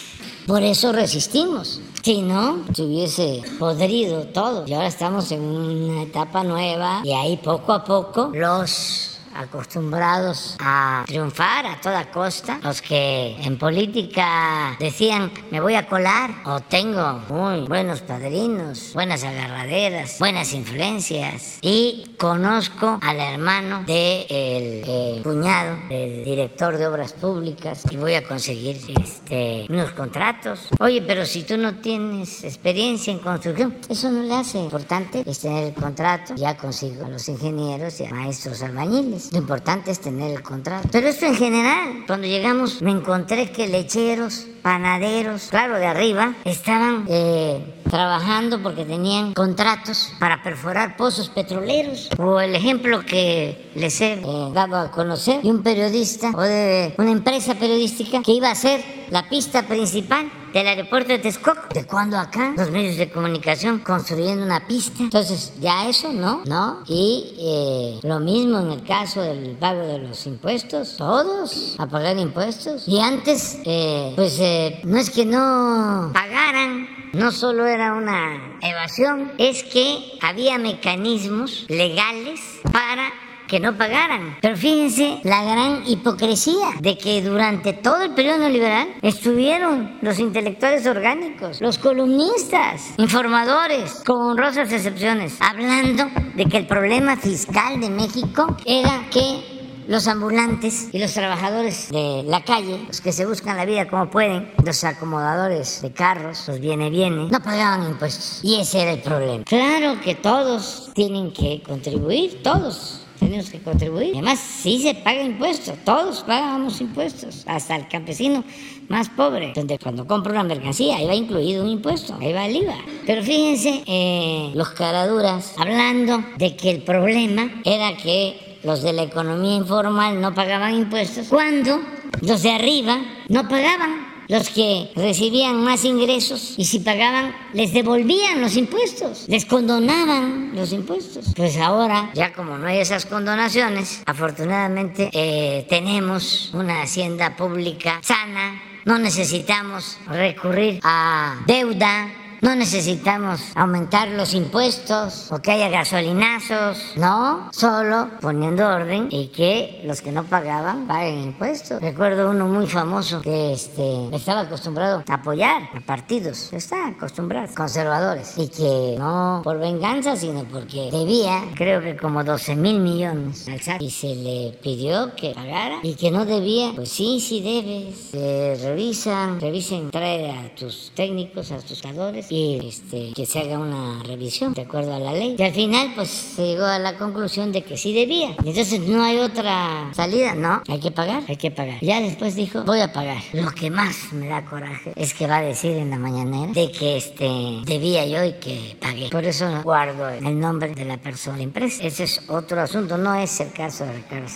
Por eso resistimos. Si no, se hubiese podrido todo. Y ahora estamos en una etapa nueva y ahí poco a poco los acostumbrados a triunfar a toda costa, los que en política decían me voy a colar o tengo muy buenos padrinos, buenas agarraderas, buenas influencias y conozco al hermano del de eh, cuñado del director de obras públicas y voy a conseguir este, unos contratos. Oye, pero si tú no tienes experiencia en construcción, eso no le hace. Importante es tener el contrato, ya consigo a los ingenieros y a maestros albañiles lo importante es tener el contrato. Pero esto en general, cuando llegamos me encontré que lecheros, panaderos, claro, de arriba, estaban eh, trabajando porque tenían contratos para perforar pozos petroleros. O el ejemplo que les he eh, dado a conocer de un periodista o de una empresa periodística que iba a ser la pista principal del aeropuerto de Texcoco. ¿De cuándo acá? Los medios de comunicación construyendo una pista. Entonces, ya eso, ¿no? ¿No? Y eh, lo mismo en el caso del pago de los impuestos. Todos a pagar impuestos. Y antes, eh, pues eh, no es que no pagaran. No solo era una evasión, es que había mecanismos legales para que no pagaran. Pero fíjense la gran hipocresía de que durante todo el periodo neoliberal estuvieron los intelectuales orgánicos, los columnistas, informadores, con honrosas excepciones, hablando de que el problema fiscal de México era que los ambulantes y los trabajadores de la calle, los que se buscan la vida como pueden, los acomodadores de carros, los viene viene, no pagaban impuestos. Y ese era el problema. Claro que todos tienen que contribuir, todos tenemos que contribuir. Además, sí se paga impuestos, todos pagamos impuestos, hasta el campesino más pobre, donde cuando compra una mercancía, ahí va incluido un impuesto, ahí va el IVA. Pero fíjense, eh, los caraduras, hablando de que el problema era que los de la economía informal no pagaban impuestos, cuando los de arriba no pagaban los que recibían más ingresos y si pagaban les devolvían los impuestos, les condonaban los impuestos. Pues ahora, ya como no hay esas condonaciones, afortunadamente eh, tenemos una hacienda pública sana, no necesitamos recurrir a deuda no necesitamos aumentar los impuestos o que haya gasolinazos, no, solo poniendo orden y que los que no pagaban paguen impuestos. Recuerdo uno muy famoso que este, estaba acostumbrado a apoyar a partidos, está acostumbrado, conservadores, y que no por venganza, sino porque debía, creo que como 12 mil millones al SAT, y se le pidió que pagara y que no debía, pues sí, sí debes, revisan, revisen, trae a tus técnicos, a tus jugadores y este, que se haga una revisión de acuerdo a la ley. Y al final, pues se llegó a la conclusión de que sí debía. Entonces no hay otra salida, no, hay que pagar, hay que pagar. Ya después dijo, voy a pagar. Lo que más me da coraje es que va a decir en la mañanera de que este, debía yo y que pagué. Por eso guardo el nombre de la persona, la empresa. Ese es otro asunto, no es el caso de Ricardo.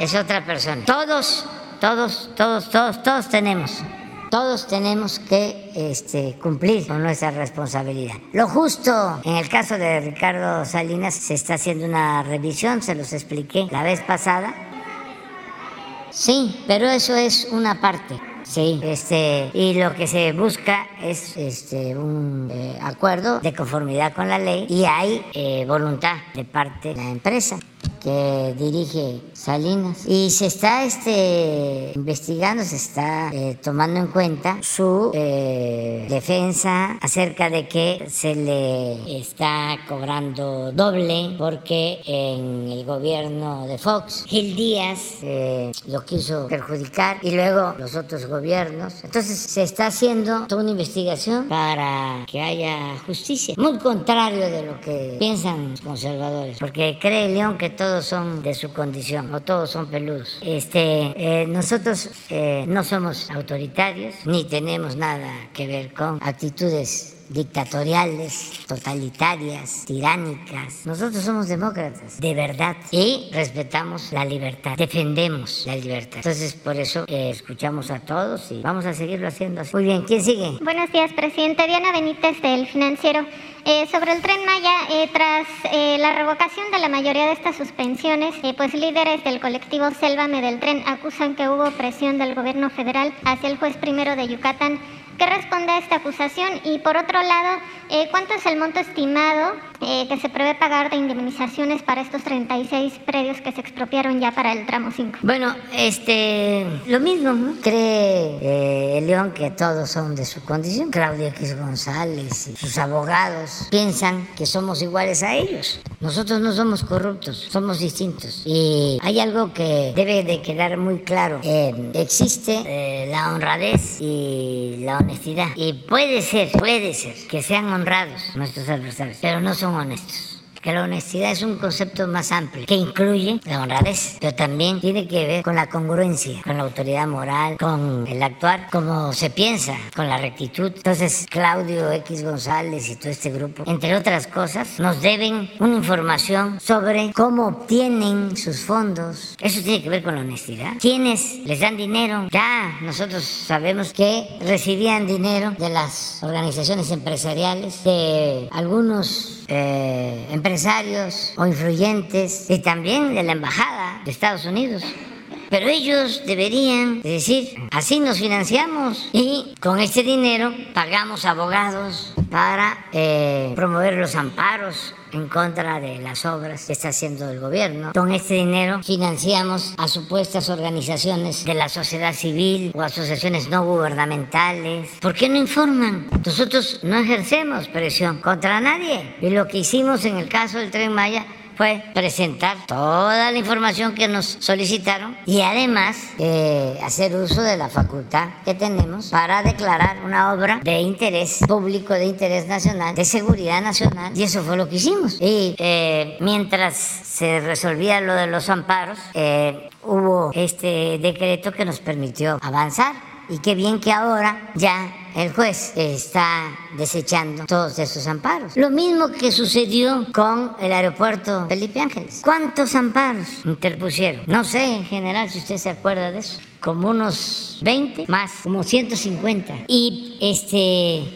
Es otra persona. Todos, todos, todos, todos, todos tenemos todos tenemos que este, cumplir con nuestra responsabilidad. Lo justo, en el caso de Ricardo Salinas, se está haciendo una revisión, se los expliqué la vez pasada. Sí, pero eso es una parte. Sí, este, y lo que se busca es este, un eh, acuerdo de conformidad con la ley y hay eh, voluntad de parte de la empresa que dirige Salinas. Y se está este, investigando, se está eh, tomando en cuenta su eh, defensa acerca de que se le está cobrando doble porque en el gobierno de Fox, Gil Díaz eh, lo quiso perjudicar y luego los otros gobiernos. Entonces se está haciendo toda una investigación para que haya justicia. Muy contrario de lo que piensan los conservadores, porque cree León que todo son de su condición, o todos son peludos. Este, eh, nosotros eh, no somos autoritarios, ni tenemos nada que ver con actitudes dictatoriales, totalitarias, tiránicas. Nosotros somos demócratas, de verdad, y respetamos la libertad, defendemos la libertad. Entonces, por eso eh, escuchamos a todos y vamos a seguirlo haciendo así. Muy bien, ¿quién sigue? Buenos días, presidente. Diana Benítez del Financiero. Eh, sobre el tren Maya, eh, tras eh, la revocación de la mayoría de estas suspensiones, pues líderes del colectivo Sélvame del Tren acusan que hubo presión del gobierno federal hacia el juez primero de Yucatán ¿Qué responde a esta acusación? Y por otro lado, eh, ¿cuánto es el monto estimado eh, que se prevé pagar de indemnizaciones para estos 36 predios que se expropiaron ya para el tramo 5? Bueno, este, lo mismo, ¿no? Cree eh, León que todos son de su condición. Claudia X González y sus abogados piensan que somos iguales a ellos. Nosotros no somos corruptos, somos distintos. Y hay algo que debe de quedar muy claro. existe la honradez y la honestidad. Y puede ser, puede ser que sean honrados nuestros adversarios, pero no son honestos que la honestidad es un concepto más amplio que incluye la honradez, pero también tiene que ver con la congruencia, con la autoridad moral, con el actuar como se piensa, con la rectitud. Entonces, Claudio X González y todo este grupo, entre otras cosas, nos deben una información sobre cómo obtienen sus fondos. Eso tiene que ver con la honestidad. ¿Quiénes les dan dinero? Ya nosotros sabemos que recibían dinero de las organizaciones empresariales, de algunos eh, empresarios o influyentes y también de la Embajada de Estados Unidos. Pero ellos deberían decir, así nos financiamos y con este dinero pagamos abogados para eh, promover los amparos en contra de las obras que está haciendo el gobierno. Con este dinero financiamos a supuestas organizaciones de la sociedad civil o asociaciones no gubernamentales. ¿Por qué no informan? Nosotros no ejercemos presión contra nadie. Y lo que hicimos en el caso del tren Maya fue presentar toda la información que nos solicitaron y además eh, hacer uso de la facultad que tenemos para declarar una obra de interés público, de interés nacional, de seguridad nacional y eso fue lo que hicimos. Y eh, mientras se resolvía lo de los amparos, eh, hubo este decreto que nos permitió avanzar y qué bien que ahora ya el juez está desechando todos esos amparos. Lo mismo que sucedió con el aeropuerto Felipe Ángeles. ¿Cuántos amparos interpusieron? No sé en general si usted se acuerda de eso como unos 20 más, como 150. Y este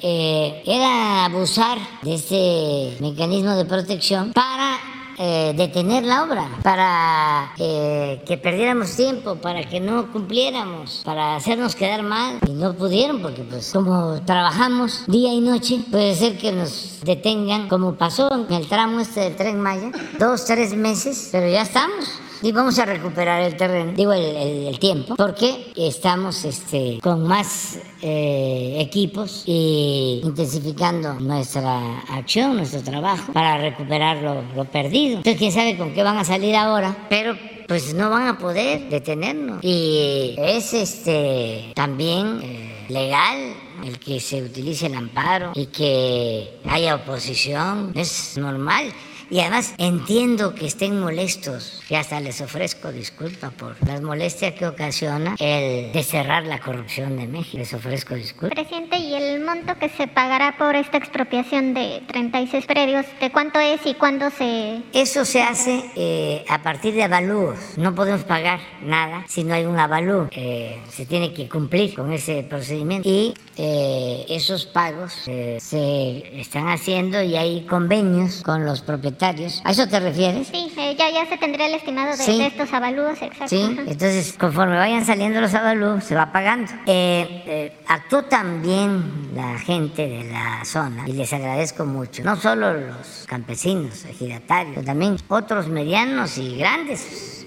eh, era abusar de este mecanismo de protección para eh, detener la obra, para eh, que perdiéramos tiempo, para que no cumpliéramos, para hacernos quedar mal. Y no pudieron porque pues como trabajamos día y noche, puede ser que nos detengan, como pasó en el tramo este del tren Maya, dos, tres meses, pero ya estamos y vamos a recuperar el terreno, digo el, tiempo, porque estamos este, con más eh, equipos y intensificando nuestra acción, nuestro trabajo para recuperar lo, perdido. Entonces, quién sabe con qué van a salir ahora, pero pues no van a poder detenernos. Y es este también eh, legal el que se utilice el amparo y que haya oposición, es normal. Y además entiendo que estén molestos, y hasta les ofrezco disculpa por las molestias que ocasiona el desterrar la corrupción de México. Les ofrezco disculpas. Presidente, ¿y el monto que se pagará por esta expropiación de 36 predios, de cuánto es y cuándo se...? Eso se hace eh, a partir de avalúos. No podemos pagar nada si no hay un avalúo. Eh, se tiene que cumplir con ese procedimiento. Y eh, esos pagos se están haciendo y hay convenios con los propietarios ¿A eso te refieres? Sí, eh, ya, ya se tendría el estimado de, estos avalúos, exacto. Sí, entonces conforme vayan saliendo los avalúos, se va pagando. Eh, eh, actuó también la gente de la zona y les agradezco mucho. No solo los campesinos, ejidatarios, también otros medianos y grandes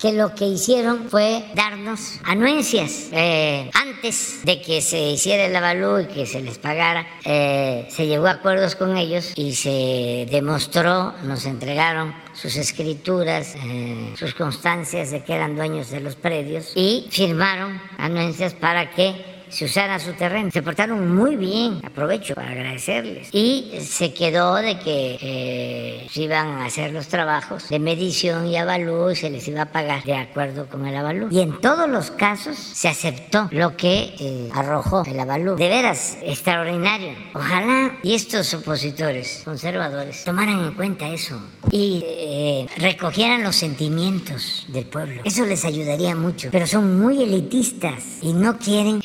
que lo que hicieron fue darnos anuencias. antes de que se hiciera el avalúo y que se les pagara, se llegó a acuerdos con ellos y se demostró nos entregaron sus escrituras, eh, sus constancias de que eran dueños de los predios y firmaron anuencias para que se usara su terreno. Se portaron muy bien, aprovecho para agradecerles. Y se quedó de que eh, se iban a hacer los trabajos de medición y avalúo y se les iba a pagar de acuerdo con el avalúo. Y en todos los casos se aceptó lo que eh, arrojó el avalúo. De veras, extraordinario. Ojalá y estos opositores conservadores tomaran en cuenta eso y eh, recogieran los sentimientos del pueblo. Eso les ayudaría mucho. Pero son muy elitistas y no quieren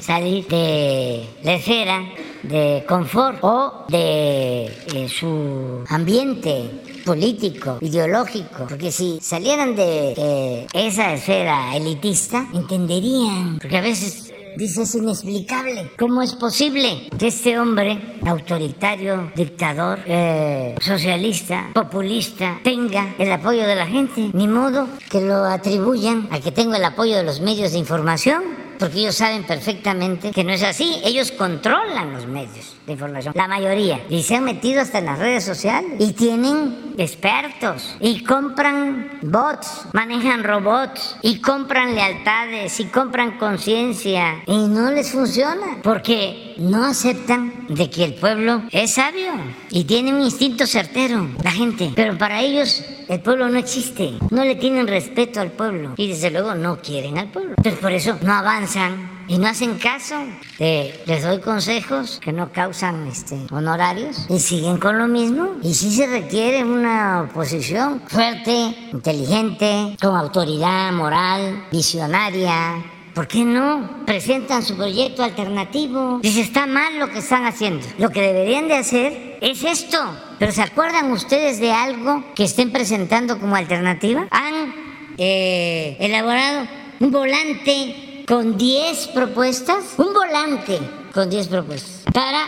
salir de la esfera de confort o de eh, su ambiente político, ideológico, porque si salieran de esa esfera elitista, entenderían, porque a veces Dice, es inexplicable. ¿Cómo es posible que este hombre, autoritario, dictador, eh, socialista, populista, tenga el apoyo de la gente? Ni modo que lo atribuyan a que tenga el apoyo de los medios de información porque ellos saben perfectamente que no es así. Ellos controlan los medios de información, la mayoría, y se han metido hasta en las redes sociales y tienen expertos y compran bots, manejan robots y compran lealtades y compran conciencia y no les funciona porque no aceptan de que el pueblo es sabio y tiene un instinto certero, la gente, pero para ellos el pueblo no existe, no le tienen respeto al pueblo y desde luego no quieren al pueblo. Entonces por eso no avanzan y no hacen caso. les doy consejos que no causan este, honorarios y siguen con lo mismo. Y si se requiere una oposición fuerte, inteligente, con autoridad moral, visionaria. ¿Por qué no presentan su proyecto alternativo? Dice, está mal lo que están haciendo. Lo que deberían de hacer es esto. Pero ¿se acuerdan ustedes de algo que estén presentando como alternativa? Han eh, elaborado un volante con 10 propuestas, un volante con 10 propuestas para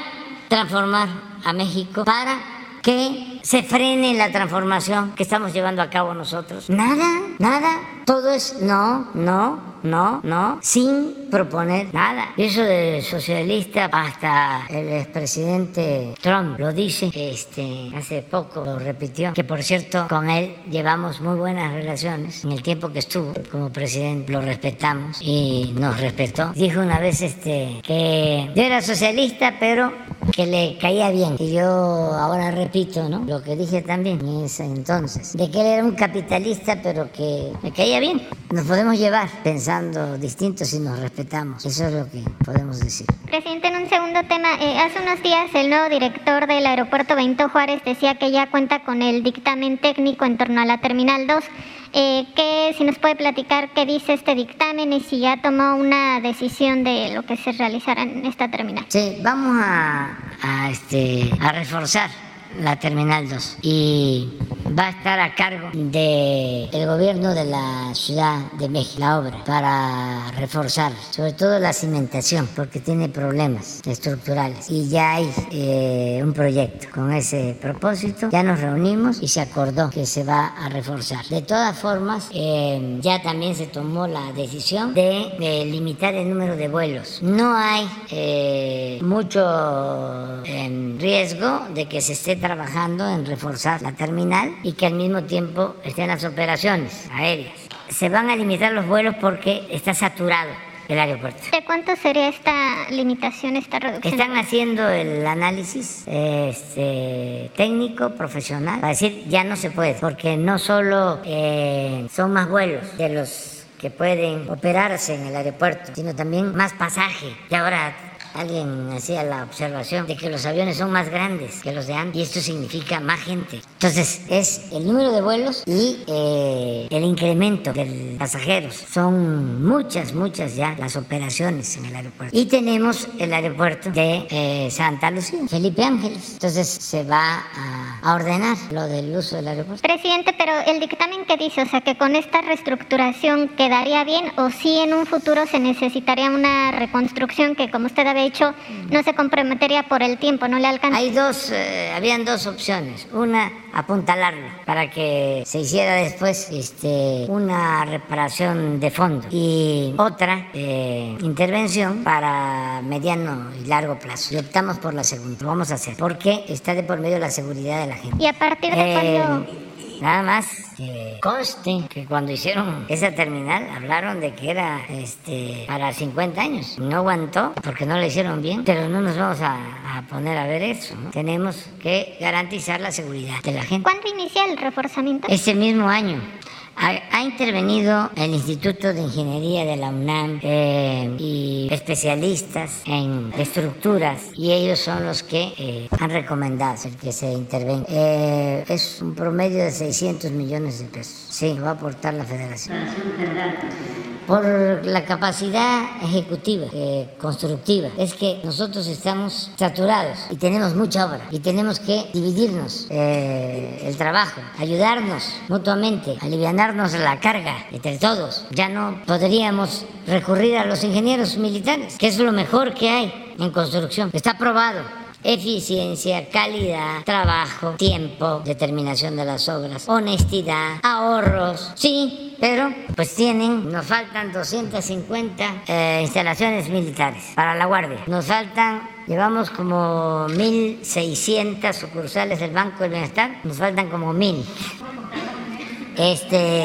transformar a México, para que se frene la transformación que estamos llevando a cabo nosotros. Nada, nada, todo es no, no, no, no, sin proponer nada. Y eso de socialista, hasta el expresidente Trump lo dice, este, hace poco lo repitió, que por cierto con él llevamos muy buenas relaciones. En el tiempo que estuvo como presidente lo respetamos y nos respetó. Dijo una vez este, que yo era socialista, pero que le caía bien. Y yo ahora repito, ¿no? lo que dije también en ese entonces, de que él era un capitalista, pero que me caía bien. Nos podemos llevar pensando distintos si nos respetamos. Eso es lo que podemos decir. Presidente, en un segundo tema, eh, hace unos días el nuevo director del aeropuerto Benito Juárez decía que ya cuenta con el dictamen técnico en torno a la Terminal 2. Eh, ¿qué, si nos puede platicar qué dice este dictamen y si ya tomó una decisión de lo que se realizará en esta terminal. Sí, vamos a, a, este, a reforzar la Terminal 2 y va a estar a cargo del el gobierno de la Ciudad de México, la obra, para reforzar, sobre todo la cimentación, porque tiene problemas estructurales. Y ya hay eh, un proyecto con ese propósito, ya nos reunimos y se acordó que se va a reforzar. De todas formas, eh, ya también se tomó la decisión de, de, limitar el número de vuelos. No hay eh, mucho eh, riesgo de que se esté trabajando en reforzar la terminal y que al mismo tiempo estén las operaciones aéreas. Se van a limitar los vuelos porque está saturado el aeropuerto. ¿De cuánto sería esta limitación, esta reducción? Están haciendo el análisis este, técnico, profesional, para decir ya no se puede, porque no solo eh, son más vuelos de los que pueden operarse en el aeropuerto, sino también más pasaje. Y ahora alguien hacía la observación de que los aviones son más grandes que los de antes y esto significa más gente. Entonces es el número de vuelos y eh, el incremento de pasajeros. Son muchas, muchas ya las operaciones en el aeropuerto. Y tenemos el aeropuerto de eh, Santa Lucía, Felipe Ángeles. Entonces se va a, a, ordenar lo del uso del aeropuerto. Presidente, pero el dictamen que dice, o sea, que con esta reestructuración quedaría bien o si en un futuro se necesitaría una reconstrucción que como usted había hecho no se comprometería por el tiempo, no le alcanza. Hay dos, eh, habían dos opciones. Una, apuntalarla para que se hiciera después este, una reparación de fondo y otra, eh, intervención para mediano y largo plazo. Y optamos por la segunda. Lo vamos a hacer porque está de por medio la seguridad de la gente. ¿Y a partir de eh, cuándo? Nada más que conste que cuando hicieron esa terminal hablaron de que era este para 50 años. No aguantó porque no le hicieron bien, pero no nos vamos a, a poner a ver eso. ¿no? Tenemos que garantizar la seguridad de la gente. ¿Cuándo inicia el reforzamiento? Ese mismo año. Ha, ha, intervenido el Instituto de Ingeniería de la UNAM eh, y especialistas en estructuras y ellos son los que eh, han recomendado el que se intervenga. Eh, es un promedio de 600 millones de pesos. Sí, va a aportar la Federación. Por la capacidad ejecutiva, eh, constructiva. Es que nosotros estamos saturados y tenemos mucha obra y tenemos que dividirnos el trabajo, ayudarnos mutuamente, aliviar la carga entre todos. Ya no podríamos recurrir a los ingenieros militares, que es lo mejor que hay en construcción. Está probado. Eficiencia, calidad, trabajo, tiempo, determinación de las obras, honestidad, ahorros. Sí, pero pues tienen, nos faltan 250 eh, instalaciones militares para la Guardia. Nos faltan Llevamos como 1.600 sucursales del Banco del Bienestar, nos faltan como 1.000. Este,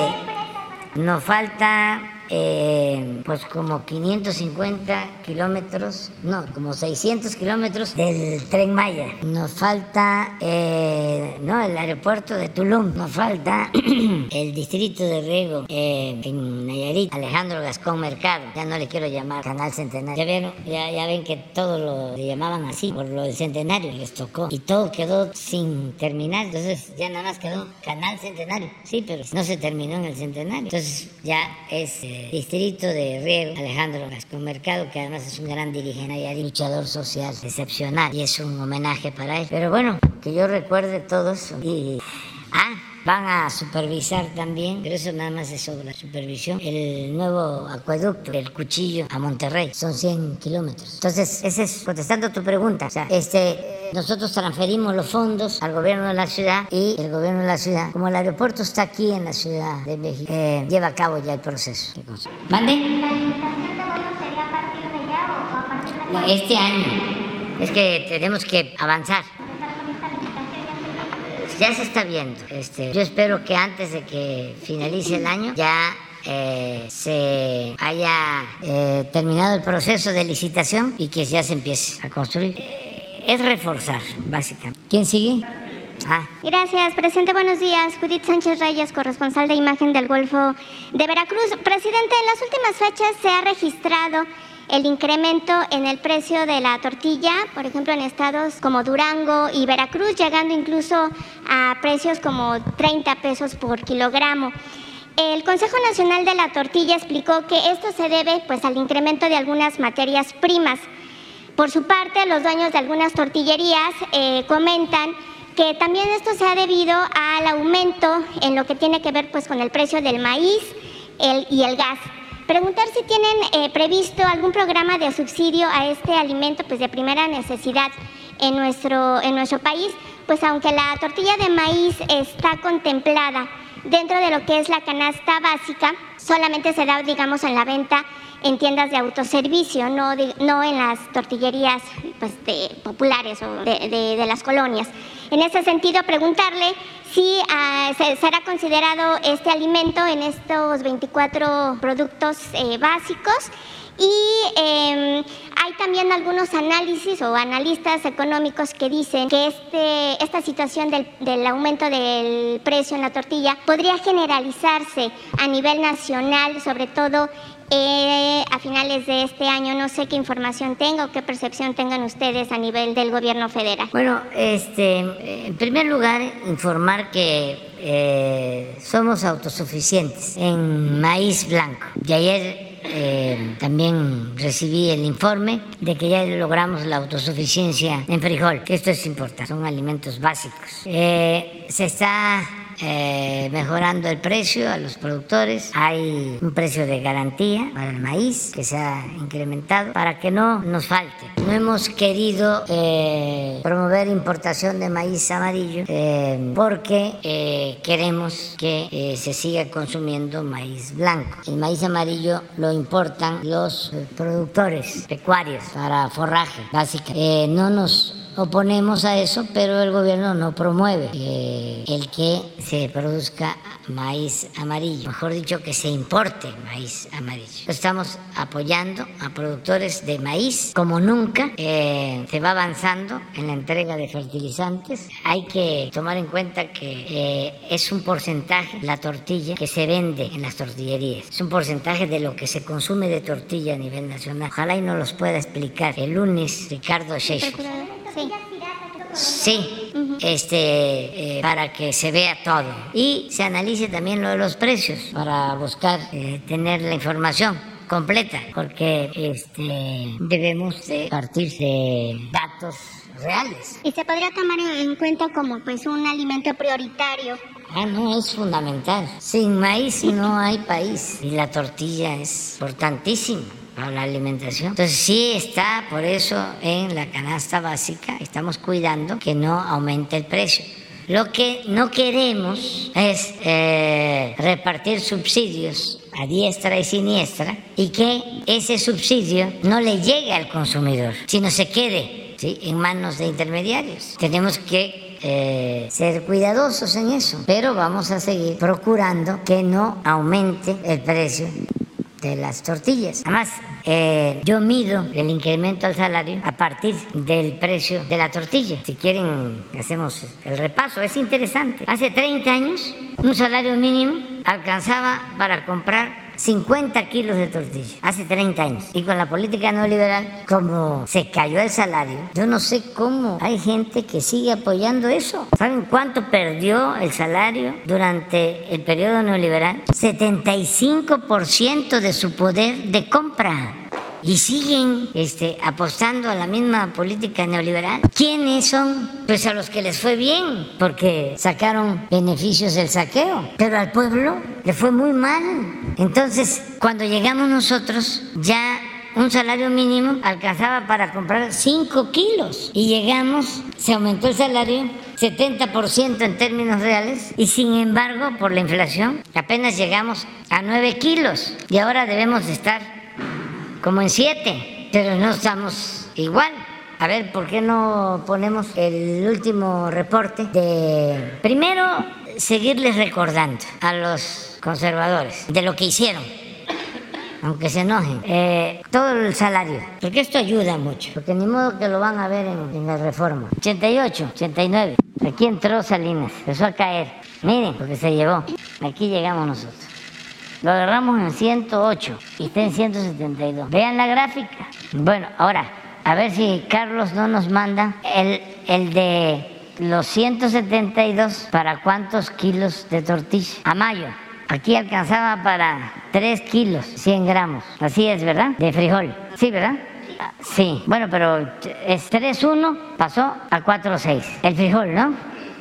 nos falta eh, pues como 550 kilómetros, no, como 600 kilómetros del tren Maya. Nos falta, eh, no, el aeropuerto de Tulum. Nos falta <clears throat> el distrito de riego eh, en Nayarit, Alejandro Gascón Mercado. Ya no le quiero llamar Canal Centenario. Ya ven, ya, ya ven que todo lo llamaban así por lo del centenario, les tocó. Y todo quedó sin terminar. Entonces ya nada más quedó Canal Centenario. Sí, pero no se terminó en el centenario. Entonces ya es distrito de Riego, Alejandro Gascón Mercado, que además es un gran dirigente y luchador social excepcional, y es un homenaje para él. Pero bueno, que yo recuerde todo eso. Y, ah, van a supervisar también, pero eso nada más es sobre la supervisión, el nuevo acueducto, el cuchillo a Monterrey, son 100 kilómetros. Entonces, ese es contestando tu pregunta. O sea, este, nosotros transferimos los fondos al gobierno de la ciudad y el gobierno de la ciudad, como el aeropuerto está aquí en la Ciudad de México, eh, lleva a cabo ya el proceso. ¿Mande? Este año. Es que tenemos que avanzar. Ya se está viendo. Este, yo espero que antes de que finalice el año ya eh, se haya eh, terminado el proceso de licitación y que ya se empiece a construir es reforzar, básicamente. ¿Quién sigue? Ah. Gracias, presidente. Buenos días. Judith Sánchez Reyes, corresponsal de imagen del Golfo de Veracruz. Presidente, en las últimas fechas se ha registrado el incremento en el precio de la tortilla, por ejemplo, en estados como Durango y Veracruz, llegando incluso a precios como 30 pesos por kilogramo. El Consejo Nacional de la Tortilla explicó que esto se debe pues, al incremento de algunas materias primas. Por su parte, los dueños de algunas tortillerías eh, comentan que también esto se ha debido al aumento en lo que tiene que ver pues, con el precio del maíz y el gas. Preguntar si tienen eh, previsto algún programa de subsidio a este alimento pues, de primera necesidad en nuestro, en nuestro país, pues aunque la tortilla de maíz está contemplada dentro de lo que es la canasta básica, solamente se da, digamos, en la venta en tiendas de autoservicio, no, no en las tortillerías pues, populares o de, las colonias. En ese sentido, preguntarle si ah, será considerado este alimento en estos 24 productos eh, básicos. Y em, hay también algunos análisis o analistas económicos que dicen que este, esta situación del, del, aumento del precio en la tortilla podría generalizarse a nivel nacional, sobre todo eh, a finales de este año. No sé qué información tenga o qué percepción tengan ustedes a nivel del gobierno federal. Bueno, este, en primer lugar, informar que eh, somos autosuficientes en maíz blanco. Y ayer eh, también recibí el informe de que ya logramos la autosuficiencia en frijol, que esto es importante, son alimentos básicos. se está eh, mejorando el precio a los productores. Hay un precio de garantía para el maíz que se ha incrementado para que no nos falte. No hemos querido eh, promover importación de maíz amarillo eh, porque queremos que se siga consumiendo maíz blanco. El maíz amarillo lo importan los productores pecuarios para forraje, básicamente. no nos oponemos a eso, pero el gobierno no promueve eh, el que se produzca maíz amarillo, mejor dicho, que se importe maíz amarillo. Estamos apoyando a productores de maíz como nunca, eh, se va avanzando en la entrega de fertilizantes. Hay que tomar en cuenta que eh, es un porcentaje la tortilla que se vende en las tortillerías, es un porcentaje de lo que se consume de tortilla a nivel nacional. Ojalá y nos los pueda explicar el lunes Ricardo Sheffield. Sí. este, eh, para que se vea todo. Y se analice también lo de los precios para buscar eh, tener la información completa, porque este, debemos partir de datos reales. ¿Y se podría tomar en cuenta como pues un alimento prioritario? Ah, no, es fundamental. Sin maíz no hay país y la tortilla es importantísima a la alimentación. Entonces sí está por eso en la canasta básica, estamos cuidando que no aumente el precio. Lo que no queremos es eh, repartir subsidios a diestra y siniestra y que ese subsidio no le llegue al consumidor, sino se quede en manos de intermediarios. Tenemos que eh, ser cuidadosos en eso, pero vamos a seguir procurando que no aumente el precio de las tortillas. Además, eh, yo mido el incremento al salario a partir del precio de la tortilla. Si quieren, hacemos el repaso. Es interesante. Hace 30 años, un salario mínimo alcanzaba para comprar 50 kilos de tortilla hace 30 años. Y con la política neoliberal, como se cayó el salario, yo no sé cómo hay gente que sigue apoyando eso. ¿Saben cuánto perdió el salario durante el periodo neoliberal? 75% de su poder de compra y siguen este, apostando a la misma política neoliberal. ¿Quiénes son? Pues a los que les fue bien, porque sacaron beneficios del saqueo, pero al pueblo le fue muy mal. Entonces, cuando llegamos nosotros, ya un salario mínimo alcanzaba para comprar 5 kilos y llegamos, se aumentó el salario 70% en términos reales y sin embargo por la inflación apenas llegamos a 9 kilos y ahora debemos de estar como en siete, pero no estamos igual. A ver, ¿por qué no ponemos el último reporte de... Primero, seguirles recordando a los conservadores de lo que hicieron aunque se enojen, eh, todo el salario, porque esto ayuda mucho, porque ni modo que lo van a ver en, en la reforma. 88, 89, aquí entró Salinas, empezó a caer, miren, porque se llevó, aquí llegamos nosotros. Lo agarramos en 108 y está en 172. Vean la gráfica. Bueno, ahora, a ver si Carlos no nos manda el, el de los 172 para cuántos kilos de tortilla. A mayo. Aquí alcanzaba para 3 kilos, 100 gramos. Así es, ¿verdad? De frijol. Sí, ¿verdad? Sí, bueno, pero es 3.1, pasó a 4.6. El frijol, ¿no?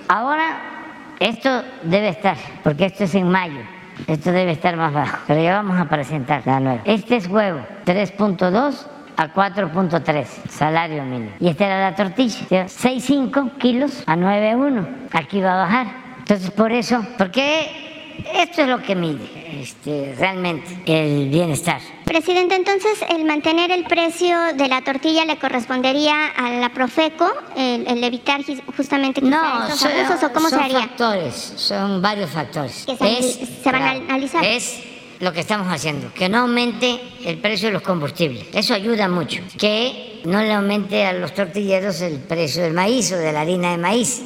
Ahora, esto debe estar, porque esto es en mayo. Esto debe estar más bajo, pero ya vamos a presentar la nueva. Este es huevo, 3.2 a 4.3, salario mínimo. Y esta era la tortilla, 6.5 kilos a 9.1. Aquí va a bajar. Entonces, por eso, porque esto es lo que mide este, realmente el bienestar. Presidente, entonces el mantener el precio de la tortilla le correspondería a la Profeco, el, el evitar justamente No, esos son, abusos o cómo son se haría. factores, son varios factores. Que se- se van a analizar. Es lo que estamos haciendo, que no aumente el precio de los combustibles. Eso ayuda mucho. Que no le aumente a los tortilleros el precio del maíz o de la harina de maíz.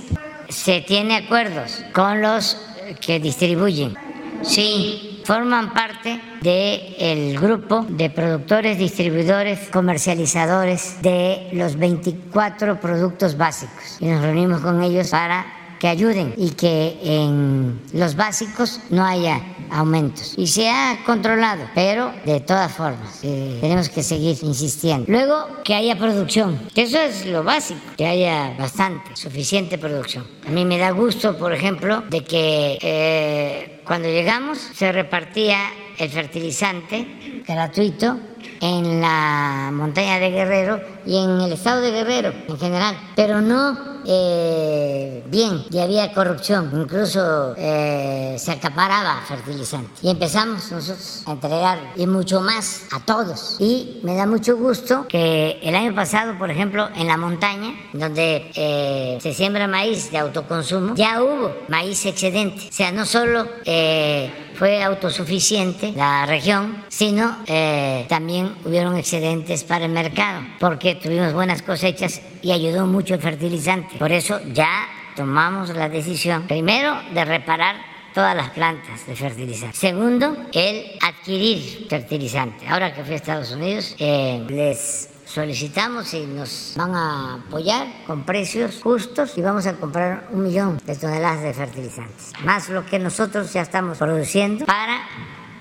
Se tiene acuerdos con los que distribuyen. Sí, forman parte del grupo de productores, distribuidores, comercializadores de los 24 productos básicos. Y nos reunimos con ellos para que ayuden y que en los básicos no haya aumentos. Y se ha controlado, pero de todas formas eh, tenemos que seguir insistiendo. Luego, que haya producción, que eso es lo básico, que haya bastante, suficiente producción. A mí me da gusto, por ejemplo, de que eh, cuando llegamos se repartía el fertilizante gratuito en la montaña de Guerrero y en el estado de Guerrero en general, pero no eh, bien y había corrupción, incluso eh, se acaparaba fertilizante. Y empezamos nosotros a entregar y mucho más a todos. Y me da mucho gusto que el año pasado, por ejemplo, en la montaña, donde eh, se siembra maíz de autoconsumo, ya hubo maíz excedente. O sea, no solo eh, fue autosuficiente la región, sino eh, también hubieron excedentes para el mercado, porque tuvimos buenas cosechas y ayudó mucho el fertilizante. Por eso ya tomamos la decisión, primero, de reparar todas las plantas de fertilizante. Segundo, el adquirir fertilizante. Ahora que fui a Estados Unidos, eh, les solicitamos si nos van a apoyar con precios justos y vamos a comprar un millón de toneladas de fertilizantes, más lo que nosotros ya estamos produciendo para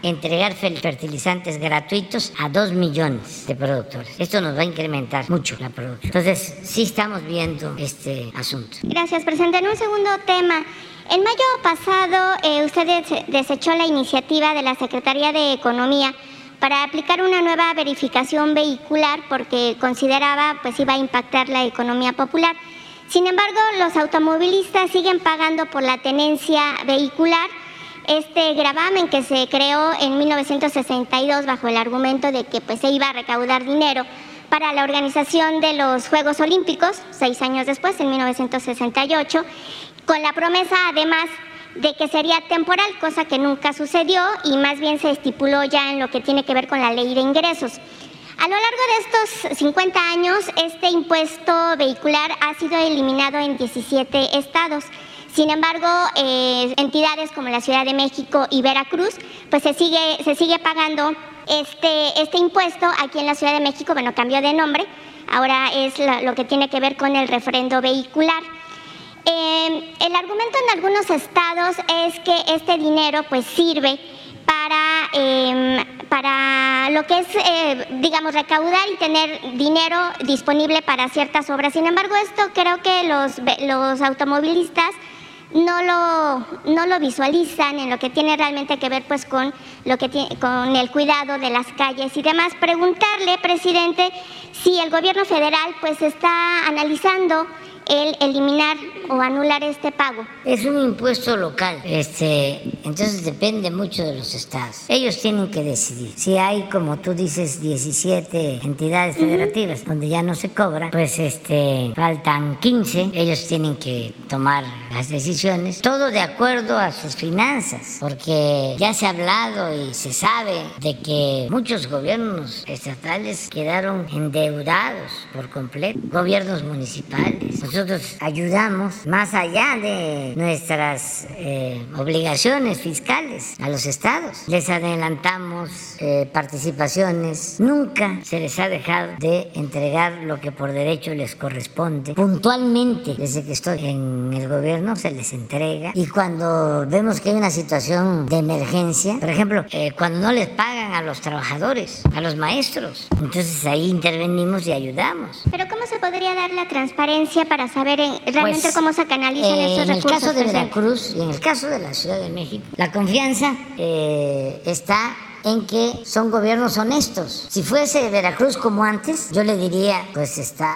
entregar fel- fertilizantes gratuitos a dos millones de productores. Esto nos va a incrementar mucho la producción. Entonces, sí estamos viendo este asunto. Gracias, presidente. En un segundo tema, en mayo pasado eh, usted des- desechó la iniciativa de la Secretaría de Economía para aplicar una nueva verificación vehicular porque consideraba pues iba a impactar la economía popular. Sin embargo, los automovilistas siguen pagando por la tenencia vehicular este gravamen que se creó en 1962 bajo el argumento de que pues se iba a recaudar dinero para la organización de los Juegos Olímpicos, seis años después, en 1968, con la promesa además de que sería temporal, cosa que nunca sucedió y más bien se estipuló ya en lo que tiene que ver con la ley de ingresos. A lo largo de estos 50 años, este impuesto vehicular ha sido eliminado en 17 estados. Sin embargo, eh, entidades como la Ciudad de México y Veracruz, pues se sigue, se sigue pagando este, este impuesto. Aquí en la Ciudad de México, bueno, cambió de nombre, ahora es la- lo que tiene que ver con el refrendo vehicular. Eh, el argumento en algunos estados es que este dinero pues sirve para, eh, para lo que es, eh, digamos, recaudar y tener dinero disponible para ciertas obras. Sin embargo, esto creo que los, los automovilistas no lo, no lo visualizan en lo que tiene realmente que ver pues con lo que tiene, con el cuidado de las calles y demás. Preguntarle, presidente, si el gobierno federal pues está analizando el eliminar o anular este pago? Es un impuesto local, este, entonces depende mucho de los estados. Ellos tienen que decidir. Si hay, como tú dices, 17 entidades federativas donde ya no se cobra, pues este, faltan 15. Ellos tienen que tomar las decisiones, todo de acuerdo a sus finanzas, porque ya se ha hablado y se sabe de que muchos gobiernos estatales quedaron endeudados por completo, gobiernos municipales. Nosotros ayudamos más allá de nuestras eh, obligaciones fiscales a los estados. Les adelantamos eh, participaciones, nunca se les ha dejado de entregar lo que por derecho les corresponde. Puntualmente, desde que estoy en el gobierno, se les entrega. Y cuando vemos que hay una situación de emergencia, por ejemplo, eh, cuando no les pagan a los trabajadores, a los maestros, entonces ahí intervenimos y ayudamos. Pero ¿cómo se podría dar la transparencia para saber realmente Pues, cómo se canalizan eh, estos en recursos? el caso de? Veracruz y en el caso de la Ciudad de México, la confianza eh, está en que son gobiernos honestos. Si fuese Veracruz como antes, yo le diría, pues está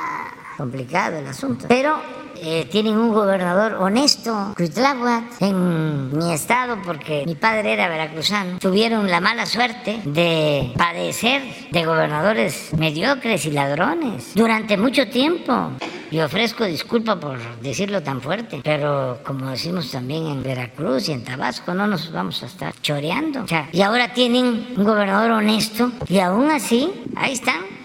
complicado el asunto. Pero eh, tienen un gobernador honesto, Cuitláhuac, en mi estado, porque mi padre era veracruzano. Tuvieron la mala suerte de padecer de gobernadores mediocres y ladrones durante mucho tiempo. Y ofrezco disculpa por decirlo tan fuerte, pero como decimos también en Veracruz y en Tabasco, no nos vamos a estar choreando. O sea, y ahora tienen un gobernador honesto y aún así, ahí están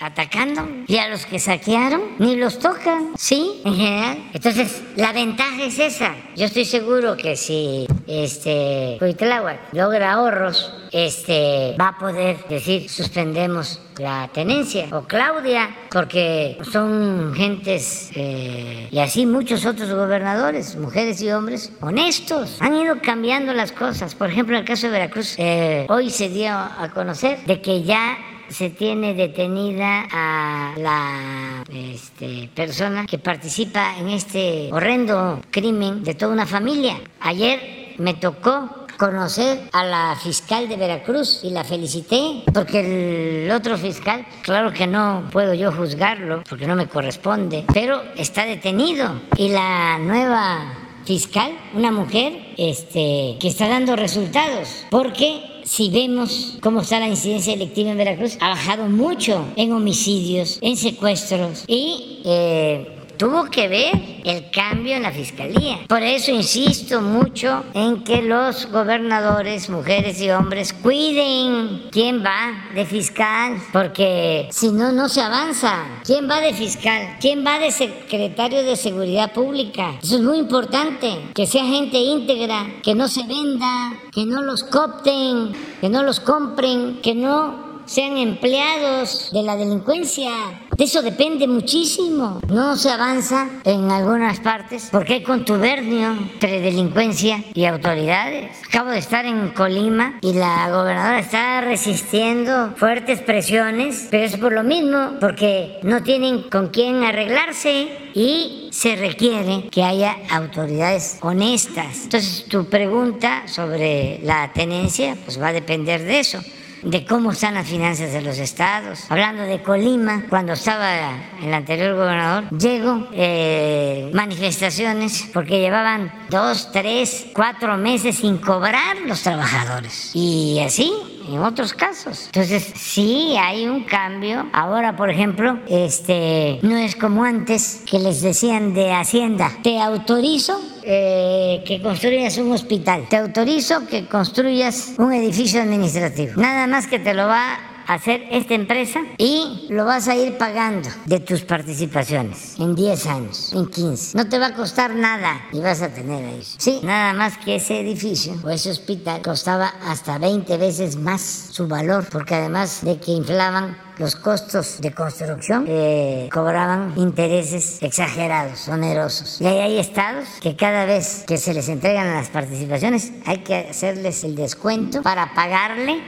atacando y a los que saquearon ni los tocan, sí, en general. Entonces, la ventaja es esa. Yo estoy seguro que si este Cuitláhuac logra ahorros, este va a poder decir suspendemos la tenencia o Claudia, porque son gentes eh, y así muchos otros gobernadores, mujeres y hombres honestos, han ido cambiando las cosas. Por ejemplo, en el caso de Veracruz, eh, hoy se dio a conocer de que ya se tiene detenida a la este, persona que participa en este horrendo crimen de toda una familia. Ayer me tocó conocer a la fiscal de Veracruz y la felicité porque el otro fiscal, claro que no puedo yo juzgarlo porque no me corresponde, pero está detenido y la nueva fiscal, una mujer, este, que está dando resultados porque si vemos cómo está la incidencia delictiva en Veracruz, ha bajado mucho en homicidios, en secuestros y eh, tuvo que ver el cambio en la fiscalía. Por eso insisto mucho en que los gobernadores, mujeres y hombres, cuiden quién va de fiscal, porque si no, no se avanza. ¿Quién va de fiscal? ¿Quién va de secretario de Seguridad Pública? Eso es muy importante, que sea gente íntegra, que no se venda, que no los copten, que no los compren, que no sean empleados de la delincuencia. De eso depende muchísimo. No se avanza en algunas partes porque hay contubernio entre delincuencia y autoridades. Acabo de estar en Colima y la gobernadora está resistiendo fuertes presiones, pero es por lo mismo, porque no tienen con quién arreglarse y se requiere que haya autoridades honestas. Entonces, tu pregunta sobre la tenencia, pues va a depender de eso de cómo están las finanzas de los estados. Hablando de Colima, cuando estaba el anterior gobernador, llegó eh, manifestaciones porque llevaban dos, tres, cuatro meses sin cobrar los trabajadores. Y así en otros casos. Entonces, sí hay un cambio. Ahora, por ejemplo, este no es como antes que les decían de Hacienda, te autorizo eh, que construyas un hospital, te autorizo que construyas un edificio administrativo. Nada más que te lo va hacer esta empresa y lo vas a ir pagando de tus participaciones en 10 años, en 15. No te va a costar nada y vas a tener ahí. Sí, nada más que ese edificio o ese hospital costaba hasta 20 veces más su valor, porque además de que inflaban los costos de construcción eh, cobraban intereses exagerados, onerosos. Y ahí hay estados que cada vez que se les entregan las participaciones hay que hacerles el descuento para pagarle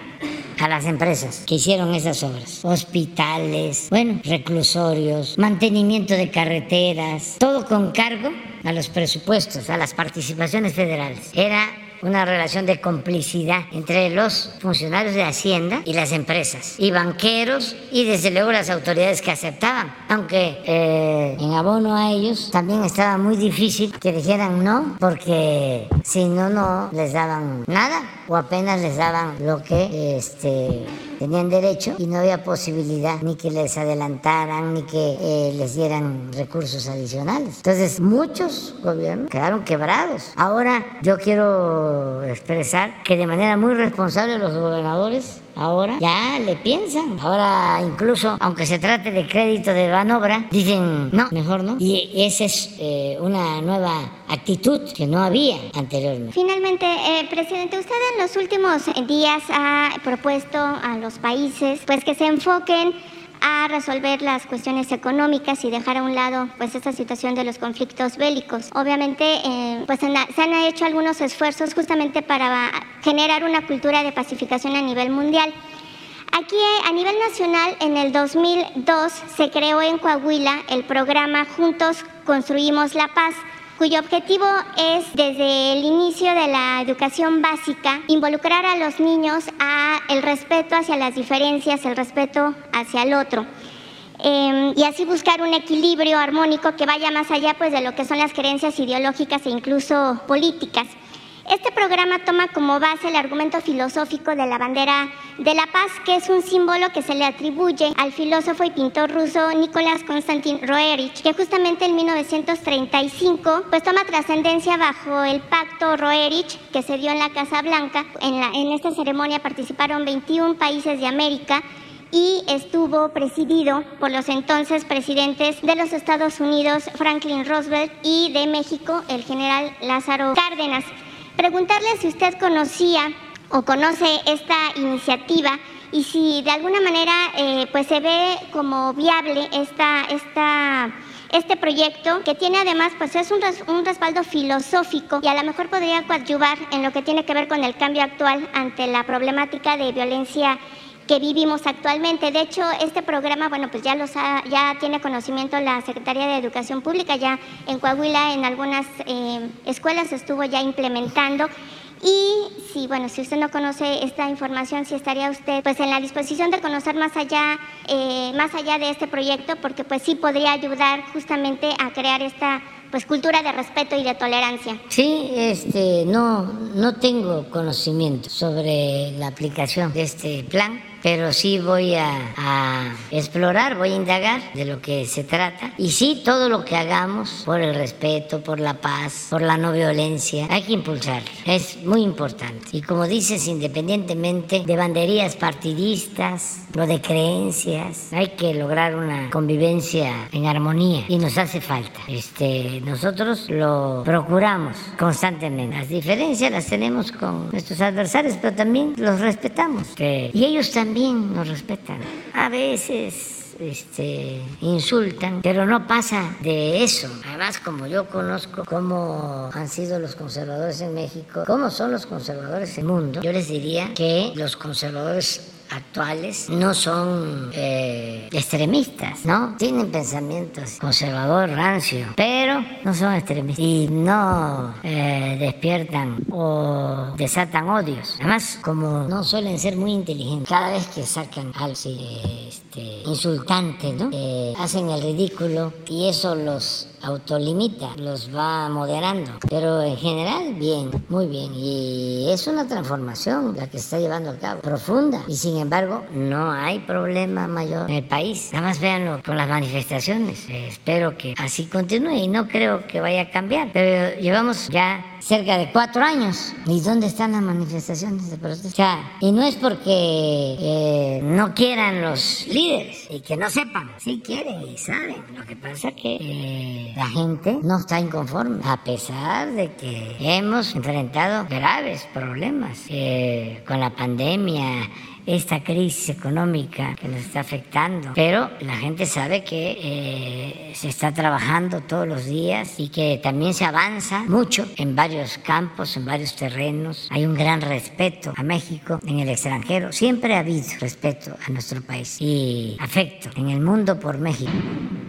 a las empresas que hicieron esas obras. Hospitales, bueno, reclusorios, mantenimiento de carreteras, todo con cargo a los presupuestos, a las participaciones federales. Era una relación de complicidad entre los funcionarios de Hacienda y las empresas, y banqueros, y desde luego las autoridades que aceptaban, aunque eh, en abono a ellos también estaba muy difícil que dijeran no, porque si no, no les daban nada o apenas les daban lo que este, tenían derecho y no había posibilidad ni que les adelantaran ni que eh, les dieran recursos adicionales. Entonces muchos gobiernos quedaron quebrados. Ahora yo quiero expresar que de manera muy responsable los gobernadores ahora ya le piensan. Ahora incluso, aunque se trate de crédito de Banobra, dicen no, mejor no. Y esa es eh, una nueva actitud que no había anteriormente. Finalmente, eh, presidente, usted en los últimos días ha propuesto a los países pues que se enfoquen a resolver las cuestiones económicas y dejar a un lado pues esta situación de los conflictos bélicos. Obviamente eh, pues se han hecho algunos esfuerzos justamente para generar una cultura de pacificación a nivel mundial. Aquí a nivel nacional en el 2002 se creó en Coahuila el programa Juntos Construimos la Paz cuyo objetivo es desde el inicio de la educación básica involucrar a los niños a el respeto hacia las diferencias, el respeto hacia el otro. Em, y así buscar un equilibrio armónico que vaya más allá pues, de lo que son las creencias ideológicas e incluso políticas. Este programa toma como base el argumento filosófico de la bandera de la paz, que es un símbolo que se le atribuye al filósofo y pintor ruso Nicolás Konstantin Roerich, que justamente en 1935 pues toma trascendencia bajo el pacto Roerich que se dio en la Casa Blanca. En, esta ceremonia participaron 21 países de América y estuvo presidido por los entonces presidentes de los Estados Unidos, Franklin Roosevelt, y de México, el general Lázaro Cárdenas preguntarle si usted conocía o conoce esta iniciativa y si de alguna manera eh, pues se ve como viable esta, esta, este proyecto que tiene además pues es un, un respaldo filosófico y a lo mejor podría coadyuvar en lo que tiene que ver con el cambio actual ante la problemática de violencia que vivimos actualmente. De hecho, este programa, bueno, pues ya los ya tiene conocimiento la Secretaría de Educación Pública, ya en Coahuila en algunas eh, escuelas estuvo ya implementando. Y si, bueno, si usted no conoce esta información, si estaría usted pues en la disposición de conocer más allá, eh, más allá de este proyecto, porque pues sí podría ayudar justamente a crear esta pues cultura de respeto y de tolerancia. Sí, este, no, no tengo conocimiento sobre la aplicación de este plan pero sí voy a, explorar, voy a indagar de lo que se trata. Y sí, todo lo que hagamos por el respeto, por la paz, por la no violencia, hay que impulsar. Es muy importante. Y como dices, independientemente de banderías partidistas o de creencias, hay que lograr una convivencia en armonía y nos hace falta. Este, nosotros lo procuramos constantemente. Las diferencias las tenemos con nuestros adversarios, pero también los respetamos. y ellos también también nos respetan. A veces este, insultan, pero no pasa de eso. Además, como yo conozco cómo han sido los conservadores en México, cómo son los conservadores en el mundo, yo les diría que los conservadores actuales no son eh, extremistas, ¿no? Tienen pensamientos conservador, rancio, pero no son extremistas y no eh, despiertan o desatan odios. Además, como no suelen ser muy inteligentes, cada vez que sacan algo este, insultante, ¿no? Eh, hacen el ridículo y eso los autolimita, los va moderando. Pero en general, bien, muy bien. Y es una transformación la que se está llevando a cabo, profunda. Y sin embargo, no hay problema mayor en el país. Nada más véanlo con las manifestaciones. espero que así continúe y no creo que vaya a cambiar. Pero llevamos ya cerca de cuatro años. ¿Y dónde están las manifestaciones de protesta? y no es porque eh, no quieran los líderes y que no sepan. Sí quieren y saben. Lo que pasa es que eh, la gente no está inconforme, a pesar de que hemos enfrentado graves problemas eh, con la pandemia esta crisis económica que nos está afectando, pero la gente sabe que eh, se está trabajando todos los días y que también se avanza mucho en varios campos, en varios terrenos. Hay un gran respeto a México en el extranjero. Siempre ha habido respeto a nuestro país y afecto en el mundo por México.